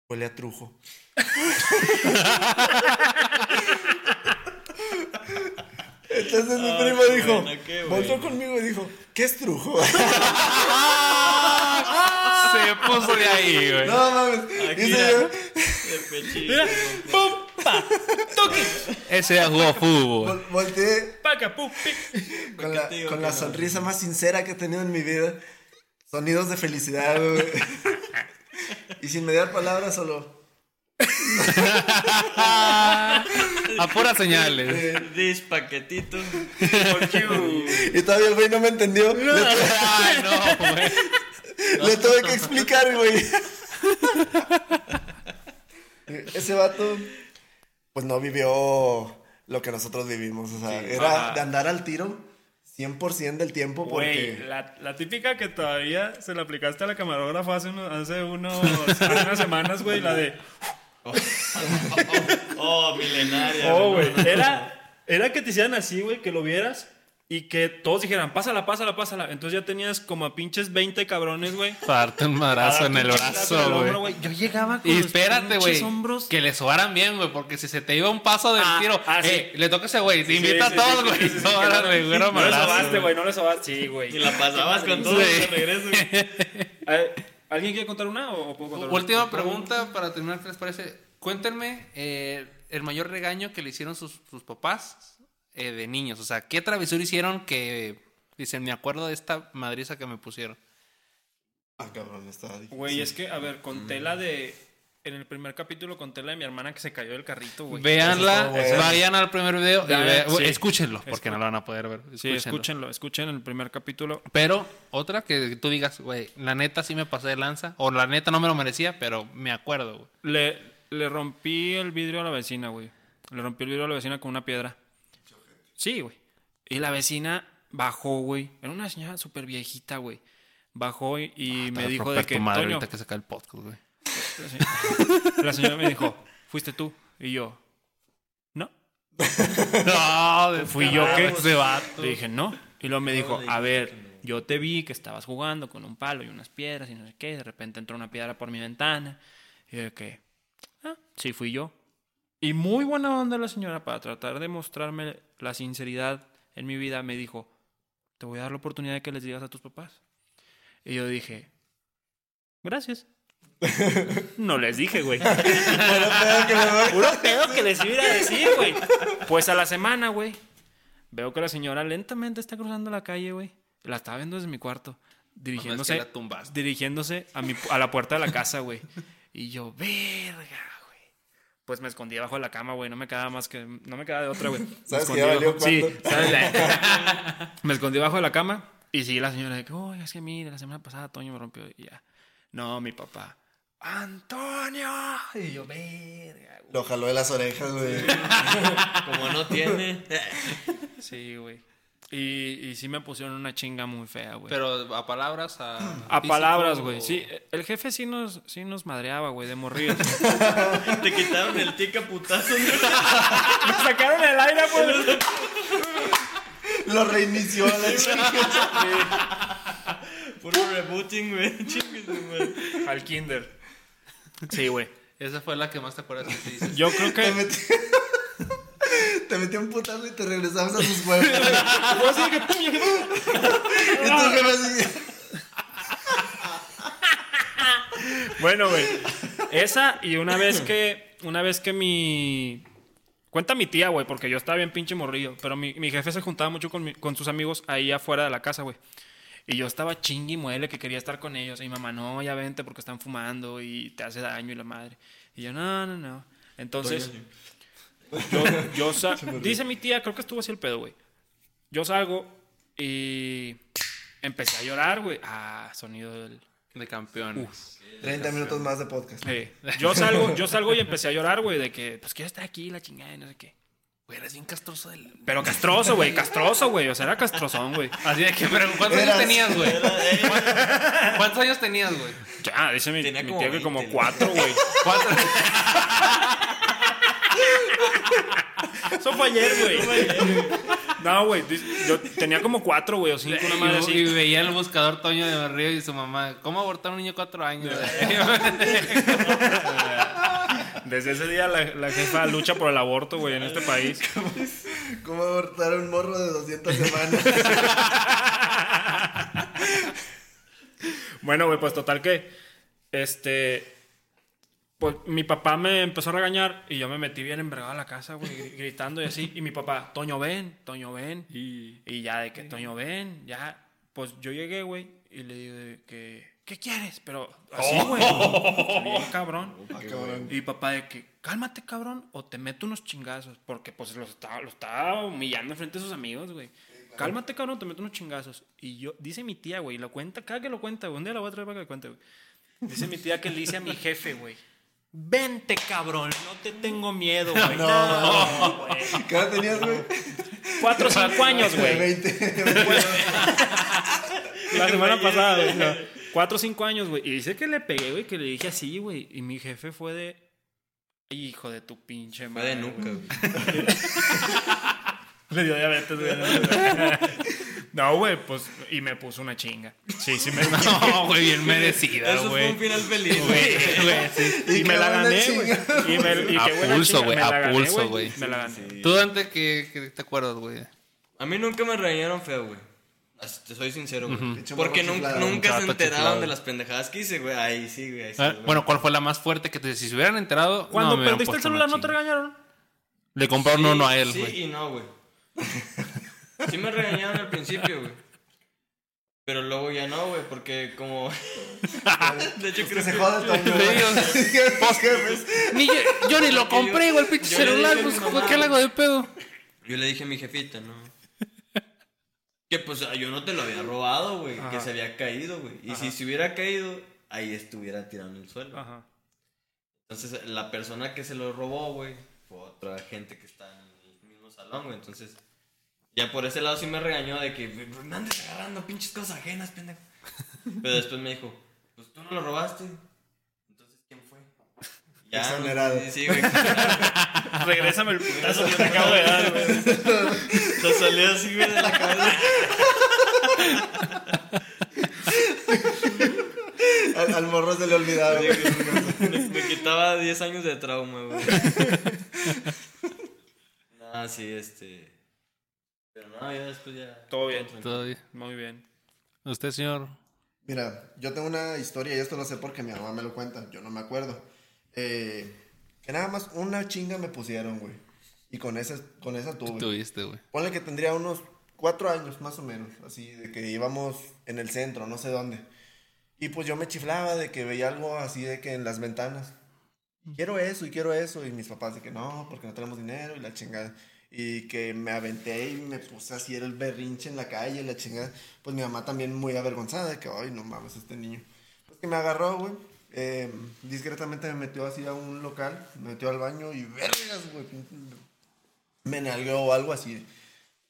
huele a trujo. Entonces mi primo qué dijo, bueno, volvió conmigo y dijo, ¿qué es trujo? Se puso de ahí, güey. no mames. Aquí yo, De pechito. Mira, pum, pa, toque, Ese ya jugó fútbol. vol- volteé paca, pum, pi. con la, con sonrisa más sincera que he tenido en mi vida. Sonidos de felicidad, güey. y sin mediar palabras, solo. A puras señales. This paquetito. Y todavía el güey no me entendió. Le, Ay, no, güey. le tuve que explicar, güey. Ese vato, pues no vivió lo que nosotros vivimos. O sea, era Ajá. de andar al tiro 100% del tiempo Güey, porque. la, la típica que todavía se la aplicaste a la camarógrafa hace, uno- hace, unos, hace unas semanas, güey, la de... Oh, milenaria. Oh, güey. Era, era que te hicieran así, güey, que lo vieras y que todos dijeran, pásala, pásala, pásala. Entonces ya tenías como a pinches 20 cabrones, güey. Parte un madrazo en el brazo, güey. Yo llegaba con Y los espérate, güey. pinches hombros. Que le sobaran bien, güey. Porque si se te iba un paso del Ah, tiro, ah, sí. eh, le toca a ese güey. Te Sí, invita sí, a todos, güey. no, le sobaste, güey. No le sobaste. Sí, güey. Y la pasabas con todo de regreso. güey. ¿Alguien quiere contar una o puedo contar una? Última pregunta para terminar, ¿qué les parece? Cuéntenme eh, el mayor regaño que le hicieron sus, sus papás eh, de niños. O sea, ¿qué travesura hicieron que dicen, me acuerdo de esta madriza que me pusieron? Ah, cabrón, está difícil. Güey, es que, a ver, conté la de... En el primer capítulo conté la de mi hermana que se cayó del carrito, güey. Bueno. vayan al primer video y Ya, ve- sí. escúchenlo, porque Escu- no lo van a poder ver. Sí, Escúchenlo. escúchenlo, escuchen el primer capítulo. Pero otra que tú digas, güey, la neta sí me pasé de lanza, o la neta no me lo merecía, pero me acuerdo, güey. Le, le rompí el vidrio a la vecina, güey. Le rompí el vidrio a la vecina con una piedra. Sí, güey. Y la vecina bajó, güey. Era una señora súper viejita, güey. Bajó y, y me dijo de que... tu madre "Toño", ahorita que se cae el podcast, güey. La señora- me dijo, ¿fuiste tú? Y yo, ¿no? No, ¿Fui yo qué? Ese vato. Le dije, no. Y luego me dijo, a ver, yo te vi que estabas jugando con un palo y unas piedras y no sé qué. De repente entró una piedra por mi ventana. Y yo que, ah, sí, fui yo. Y muy buena onda la señora para tratar de mostrarme la sinceridad en mi vida. Me dijo, te voy a dar la oportunidad de que les digas a tus papás. Y yo dije, gracias. No les dije, güey. Puro pedo que les iba a decir, güey. Pues a la semana, güey. Veo que la señora lentamente está cruzando la calle, güey. La estaba viendo desde mi cuarto. Dirigiéndose, la dirigiéndose a, mi, a la puerta de la casa, güey. Y yo, verga, güey. Pues me escondí abajo de la cama, güey. No me quedaba más que. No me quedaba de otra, güey. Me ¿Sabes que ya valió Sí, me escondí abajo de la cama. Y sí, la señora de que, oye, es que mire, la semana pasada Toño me rompió. Y ya. No, mi papá. ¡Antonio! Y yo, verga, güey. Lo jaló de las orejas, güey. Como no tiene. Sí, güey. Y, y sí me pusieron una chinga muy fea, güey. Pero a palabras, a... A físico, palabras, güey. o- Sí, el jefe sí nos, sí nos madreaba, güey, de morrir. Te quitaron el tic a putazo. me sacaron el aire, güey. Lo reinició a la chica. Puro rebooting, güey. Chingues, güey. Al kinder. Sí, güey. Esa fue la que más te acuerdas que te dices. Yo creo Te que. metí, te metí un putazo y te regresabas a sus huevos. y tu jefe así. Bueno, güey. Esa y una vez que. Una vez que mi. Cuenta mi tía, güey, porque yo estaba bien pinche morrillo. Pero mi, mi jefe se juntaba mucho con, mi- con sus amigos ahí afuera de la casa, güey. Y yo estaba chingui y muele que quería estar con ellos. Y mi mamá, no, ya vente porque están fumando y te hace daño y la madre. Y yo, no, no, no. Entonces, yo, yo sa- dice mi tía, creo que estuvo así el pedo, güey. Yo salgo y empecé a llorar, güey. Ah, sonido del... De campeón. 30 minutos más de podcast. Yo salgo, yo salgo y empecé a llorar, güey, de que, pues quiero estar aquí, la chingada y no sé qué. Güey, eres bien castroso del... Pero castroso, güey, castroso, güey. O sea, era castrozón, güey. Así de que, pero ¿cuántos Eras- años tenías, güey? ¿Cuántos años tenías, güey? Ya, dice mi, Tenía mi como tía que 20, como ¿no? cuatro, güey. ¿Cuántos? Eso fue ayer, güey. No, güey. Yo tenía como cuatro, güey, o cinco, una madre y, así. y veía el buscador Toño de Barrio y su mamá. ¿Cómo abortar a un niño de cuatro años? Desde ese día la, la jefa lucha por el aborto, güey, en este país. ¿Cómo abortar a un morro de 200 semanas? Bueno, güey, pues total que, este, pues mi papá me empezó a regañar y yo me metí bien envergado a la casa, güey, gri- gritando y así. Y mi papá, Toño, ven, Toño, ven. Y, ya de que, Toño, ven, ya. Pues yo llegué, güey, y le digo de que, ¿qué quieres? Pero así, güey, bien cabrón. Ah, cabrón. Y papá de que, cálmate, cabrón, o te meto unos chingazos. Porque, pues, los estaba, lo estaba humillando frente a sus amigos, güey. Cálmate, cabrón, te meto unos chingazos. Y yo, dice mi tía, güey, y lo cuenta, cada que lo cuenta, güey. Un día la voy a traer para que lo cuente, güey. Dice mi tía que le dice a mi jefe, güey. Vente, cabrón, no te tengo miedo, güey. No, güey. ¿Qué edad tenías, güey? Cuatro o cinco años, güey. 20. La semana pasada, güey. Cuatro o cinco años, güey. Y dice que le pegué, güey, que le dije así, güey. Y mi jefe fue de. Hijo de tu pinche Fue madre. de nuca, güey. güey. Le dio diabetes, güey. No, güey, pues. Y me puso una chinga. Sí, sí me. No, güey, bien merecida, Eso fue güey. un final feliz, Güey, güey. güey, sí. Y Y, me la gané, güey. Y me, y A qué pulso, güey, a pulso, güey. güey. Me la gané. ¿Tú, Dante, qué, qué te acuerdas, güey? A mí nunca me regañaron feo, güey. Así, Te soy sincero, güey. Porque nunca, chiflado. nunca se enteraron chiflado. de las pendejadas que hice, güey. Ahí sí, güey. ahí sí, Ah, güey. Bueno, ¿cuál fue la más fuerte que te, si se hubieran enterado? Cuando no, perdiste el celular, ¿no te regañaron? Le compraron Sí, uno a él, Sí güey. y no, güey. Sí me regañaron al principio, güey. Pero luego ya no, güey, porque como... de hecho, Que creo se que... joda el Toño. Sí, güey. o sea, Los jefes. Ni yo, yo ni lo compré, güey, el pinche celular. Pues, ¿qué le hago de pedo? Yo le dije a mi jefita, ¿no? Que pues yo no te lo había robado, güey. Que Ajá. se había caído, güey. Y si se hubiera caído, ahí estuviera tirado en el suelo. Ajá. Entonces, la persona que se lo robó, güey, fue otra gente que está en el mismo salón, güey. Entonces, ya por ese lado sí me regañó de que me andes agarrando pinches cosas ajenas, pendejo. Pero después me dijo, pues tú no lo robaste. Ya, Exonerado. Sí, sí, güey. Regrésame el putazo que te acabo de dar, güey. Lo salió así, güey, de la cabeza. Al, al morro se le olvidaba. Sí, güey. me, me quitaba 10 años de trauma, güey. No, sí, este. Pero no, ya después ya. Todo bien. Todo bien. Muy bien. ¿Usted, señor? Mira, yo tengo una historia y esto lo sé porque mi mamá me lo cuenta. Yo no me acuerdo. Eh, que nada más una chinga me pusieron, güey. Y con esa, con esa tuve. Tuviste, güey. Ponle que tendría unos cuatro años más o menos, así, de que íbamos en el centro, no sé dónde. Y pues yo me chiflaba de que veía algo así de que en las ventanas. Quiero eso y quiero eso. Y mis papás de que no, porque no tenemos dinero y la chingada. Y que me aventé y me puse así, era el berrinche en la calle, la chingada. Pues mi mamá también muy avergonzada de que, ay, no mames, este niño. Pues que me agarró, güey. Eh, discretamente me metió así a un local, me metió al baño y vergas, güey. Me nalgueó o algo así.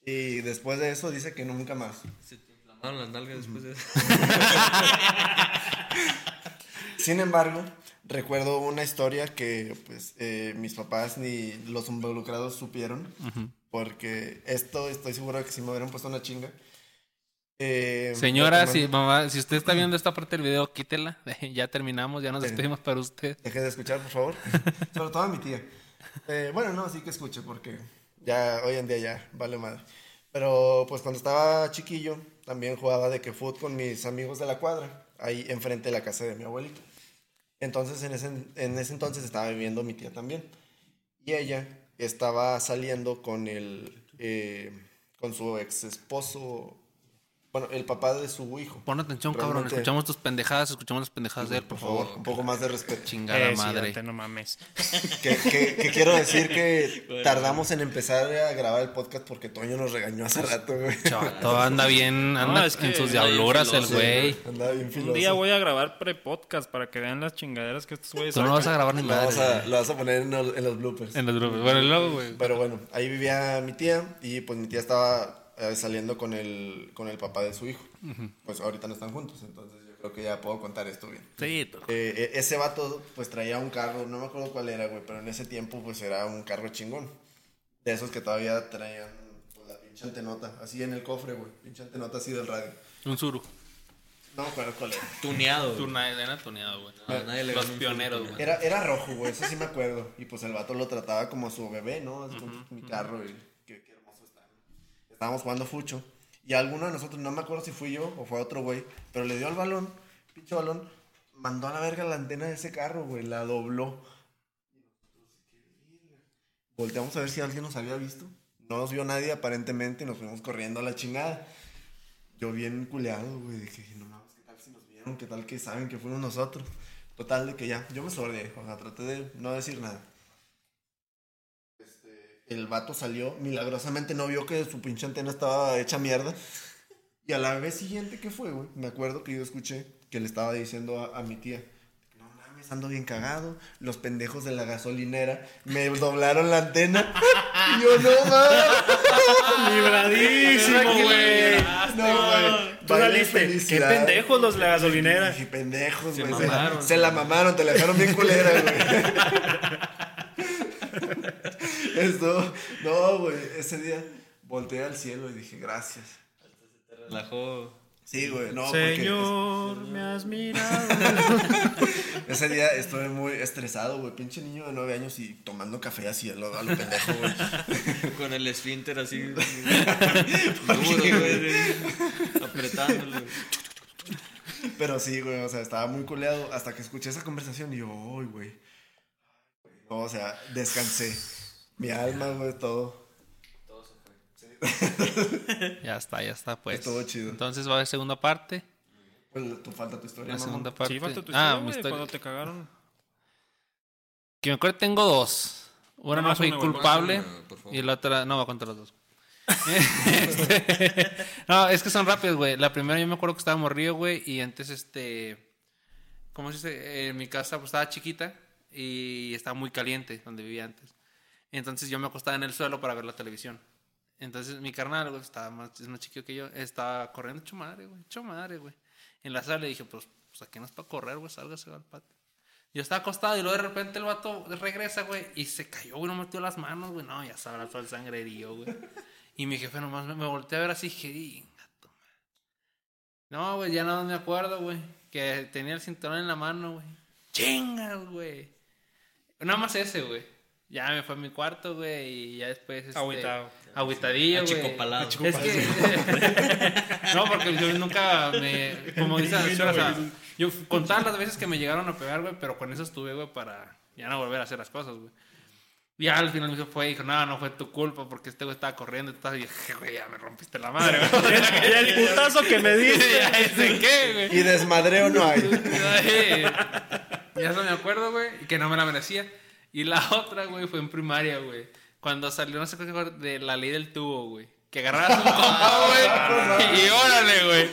Y después de eso dice que nunca más. Se te inflamaron las nalgas después de eso. Sin embargo, recuerdo una historia que pues eh, mis papás ni los involucrados supieron. Porque esto estoy seguro de que sí me hubieran puesto una chinga. Eh, Señora, si, mamá, si usted está viendo esta parte del video, quítela. ya terminamos, ya nos despedimos para usted. Deje de escuchar, por favor. Sobre todo a mi tía. Eh, bueno, no, sí que escuche porque ya hoy en día ya vale madre. Pero pues cuando estaba chiquillo también jugaba de que fútbol con mis amigos de la cuadra, ahí enfrente de la casa de mi abuelita. Entonces en ese, en ese entonces estaba viviendo mi tía también. Y ella estaba saliendo con el, eh, con su ex esposo, bueno, el papá de su hijo. Pon atención, cabrón. Escuchamos tus pendejadas, escuchamos las pendejadas de él, Por favor, un poco más de respeto. Chingada Eh, sí, madre. No mames. Que, que- que quiero decir que tardamos en empezar a grabar el podcast porque Toño nos regañó hace rato, güey. Chato, anda bien, anda es que en sus anda diabluras el güey. Andaba bien Un filoso. día voy a grabar pre-podcast para que vean las chingaderas que estos güeyes Tú no vas a grabar ni Lo, madre. a, lo vas a poner en, los- en los bloopers. En los grupos. Bueno, luego, güey. Pero bueno, ahí vivía mi tía y pues mi tía estaba eh, saliendo con el, con el papá de su hijo. Pues ahorita no están juntos, entonces yo creo que ya puedo contar esto bien. Sí. Eh, eh, ese vato pues traía un carro, no me acuerdo cuál era, güey, pero en ese tiempo pues era un carro chingón. De esos que todavía traían pues, la pinche antenota, así en el cofre, güey, pinche antenota así del radio. Un suru. No me acuerdo cuál era. Tuneado. Tu era tuneado, güey. A nadie le Los gana un pioneros, güey. Era, era rojo, güey, eso sí me acuerdo. Y pues el vato lo trataba como su bebé, ¿no? Así como mi carro y Estábamos jugando fucho. Y alguno de nosotros, no me acuerdo si fui yo o fue otro güey, pero le dio el balón, pinche balón, mandó a la verga la antena de ese carro, güey, la dobló. Volteamos a ver si alguien nos había visto. No nos vio nadie aparentemente y nos fuimos corriendo a la chingada. Yo bien culeado, güey, dije, no mames, ¿qué tal si nos vieron? ¿Qué tal que saben que fuimos nosotros? Total, de que ya, yo me sordeé, o sea, traté de no decir nada. El vato salió, milagrosamente no vio que su pinche antena estaba hecha mierda. Y a la vez siguiente que fue, güey, me acuerdo que yo escuché que le estaba diciendo a, a mi tía, no mames, ando bien cagado, los pendejos de la gasolinera me doblaron la antena. y yo, no mames. Libradísimo, güey. No, güey. Tú saliste. Qué pendejos los de la gasolinera. Sí, pendejos, Se güey. Se, se la mamaron, te la dejaron bien culera, güey. Esto, no, güey. Ese día volteé al cielo y dije, gracias. Relajó. Sí, güey, no, porque Señor, me has mirado. es- ese día estuve muy estresado, güey. Pinche niño de nueve años y tomando café así a lo, a lo pendejo, güey. Con el esfínter así. duro, güey. Apretándolo. Pero sí, güey, o sea, estaba muy culeado hasta que escuché esa conversación y yo, uy, güey. No, o sea, descansé. Mi alma, güey, todo. Ya está, ya está, pues. Estuvo chido. Entonces va a haber segunda parte. Pues tú falta tu historia, La segunda parte. Sí, falta tu ah, historia, mi güey, historia. cuando te cagaron. Que me acuerdo tengo dos. Una no Nomás fui una, güey, culpable una, y la otra no voy a contar las dos. Este, no, es que son rápidas, güey. La primera yo me acuerdo que estaba morrido, güey, y antes este ¿cómo se dice? En mi casa pues estaba chiquita y estaba muy caliente donde vivía antes. Entonces yo me acostaba en el suelo para ver la televisión. Entonces mi carnal, güey, estaba más, es más chiquito que yo, estaba corriendo hecho güey, hecho güey. En la sala le dije, pues, pues aquí no es para correr, güey, sálgase al patio. Yo estaba acostado y luego de repente el vato regresa, güey, y se cayó, güey, no metió las manos, güey, no, ya sabrá todo el sangrerío, güey. Y mi jefe nomás me, me volteé a ver así dije. No, güey, ya no me acuerdo, güey, que tenía el cinturón en la mano, güey. Chingas, güey. Nada más ese, güey. Ya me fue a mi cuarto, güey, y ya después. Este, Agüitado. Agüitadillo, güey. Achicopalado. Es que. no, porque yo nunca me. Como dice la señora, o sea, yo con todas las veces que me llegaron a pegar, güey, pero con eso estuve, güey, para ya no volver a hacer las cosas, güey. Y ya al final me dijo, fue, dijo, no, no fue tu culpa porque este güey estaba corriendo y estaba, y dije, güey, ya me rompiste la madre, güey. Y el putazo que me diste. ya sé qué, güey. Y desmadreo no hay. Y eso me acuerdo, güey, y que no me la merecía. Y la otra, güey, fue en primaria, güey. Cuando salió, no sé qué de la ley del tubo, güey. Que agarrabas un compa, güey, y órale, güey.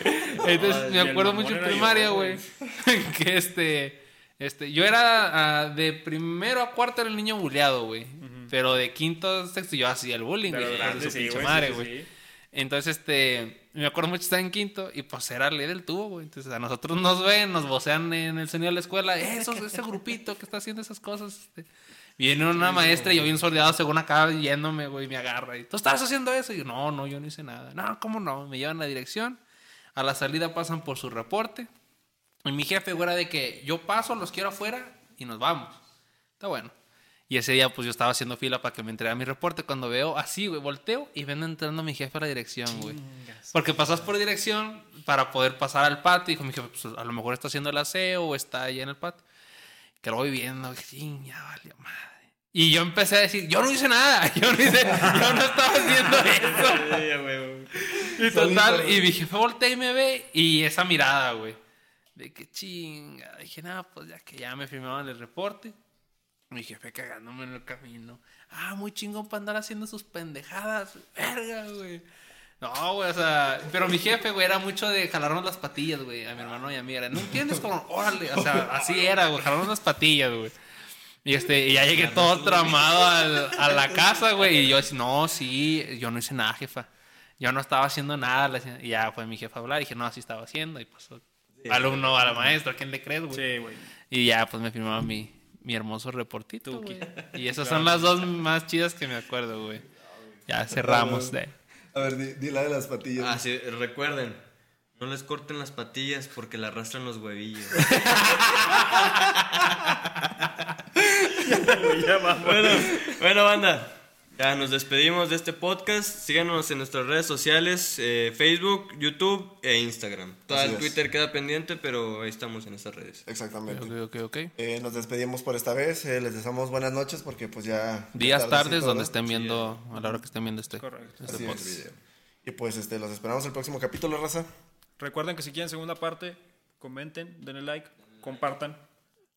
Entonces, Ay, me acuerdo mucho en primaria, güey. que este, este, yo era ah, de primero a cuarto era el niño buleado, güey. Pero de quinto a sexto yo hacía el bullying, güey. de su sí, pinche madre, sí. Entonces, este, me acuerdo mucho estar en quinto y pues era ley del tubo, güey. Entonces a nosotros nos ven, nos vocean en el sonido de la escuela, "Eh, esos, ese grupito que está haciendo esas cosas. este". Viene una maestra y yo bien sordeado según acá yéndome, güey, me agarra y, ¿tú estás haciendo eso? Y yo, no, no, yo no hice nada. No, ¿cómo no? Me llevan a la dirección A la salida pasan por su reporte. Y mi jefe, güey, era de que yo paso, los quiero afuera y nos vamos. Está bueno. Y ese día, pues yo estaba haciendo fila para que me entregara mi reporte. Cuando veo así, güey, volteo y ven entrando mi jefe a la dirección, güey. Porque pasas por dirección para poder pasar al patio. Y dijo mi jefe, pues a lo mejor está haciendo el aseo o está ahí en el patio. Que lo voy viendo, ching, ya valió madre. Y yo empecé a decir, yo no hice nada, yo no hice, yo no estaba haciendo eso. Y total, y mi jefe voltea y me ve y esa mirada, güey. De que chinga. Dije, nada, pues ya que ya me firmaban el reporte. Mi jefe cagándome en el camino. Ah, muy chingón para andar haciendo sus pendejadas. Verga, güey. No, güey, o sea, pero mi jefe, güey, era mucho de jalarnos las patillas, güey, a mi hermano y a mí. Era, no entiendes como, órale, o sea, así era, güey, jalarnos las patillas, güey. Y este, y ya llegué todo tramado al- a la casa, güey, y yo decía, no, sí, yo no hice nada, jefa. Yo no estaba haciendo nada. Y ya fue mi jefa a hablar, y dije, no, así estaba haciendo, y pues, alumno a la maestra, ¿a quién le crees, güey? Sí, güey. Y ya, pues me firmaba mi, mi hermoso reportito, güey. Y esas son las dos más chidas que me acuerdo, güey. Ya cerramos de... A ver, di, di la de las patillas. Ah, sí, recuerden, no les corten las patillas porque le arrastran los huevillos. Ya bueno, bueno, banda. Ya nos despedimos de este podcast. Síganos en nuestras redes sociales, eh, Facebook, YouTube e Instagram. Todo el. Twitter queda pendiente, pero ahí estamos en estas redes. Exactamente. Ok, ok, ok. Eh, nos despedimos por esta vez. eh, les deseamos buenas noches porque pues ya... Días, tardes, donde ¿no? estén viendo, a la hora que estén viendo este, Correcto. este Así podcast. es. Y pues este, los esperamos el próximo capítulo, raza. Recuerden que si quieren segunda parte, comenten, denle like, compartan,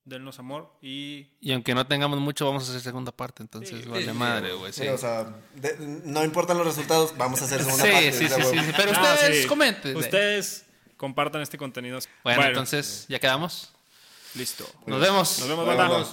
dennos amor y Y aunque no tengamos mucho, vamos a hacer segunda parte, entonces vale madre, güey. Sí, Sí, o sea, de- no importan los resultados, vamos a hacer segunda sí, parte. sí, sí, sí, sí. Pero ustedes sí. comenten. Ustedes compartan este contenido. Bueno, entonces, ¿ya quedamos? listo. Nos vemos. Nos vemos, banda. banda.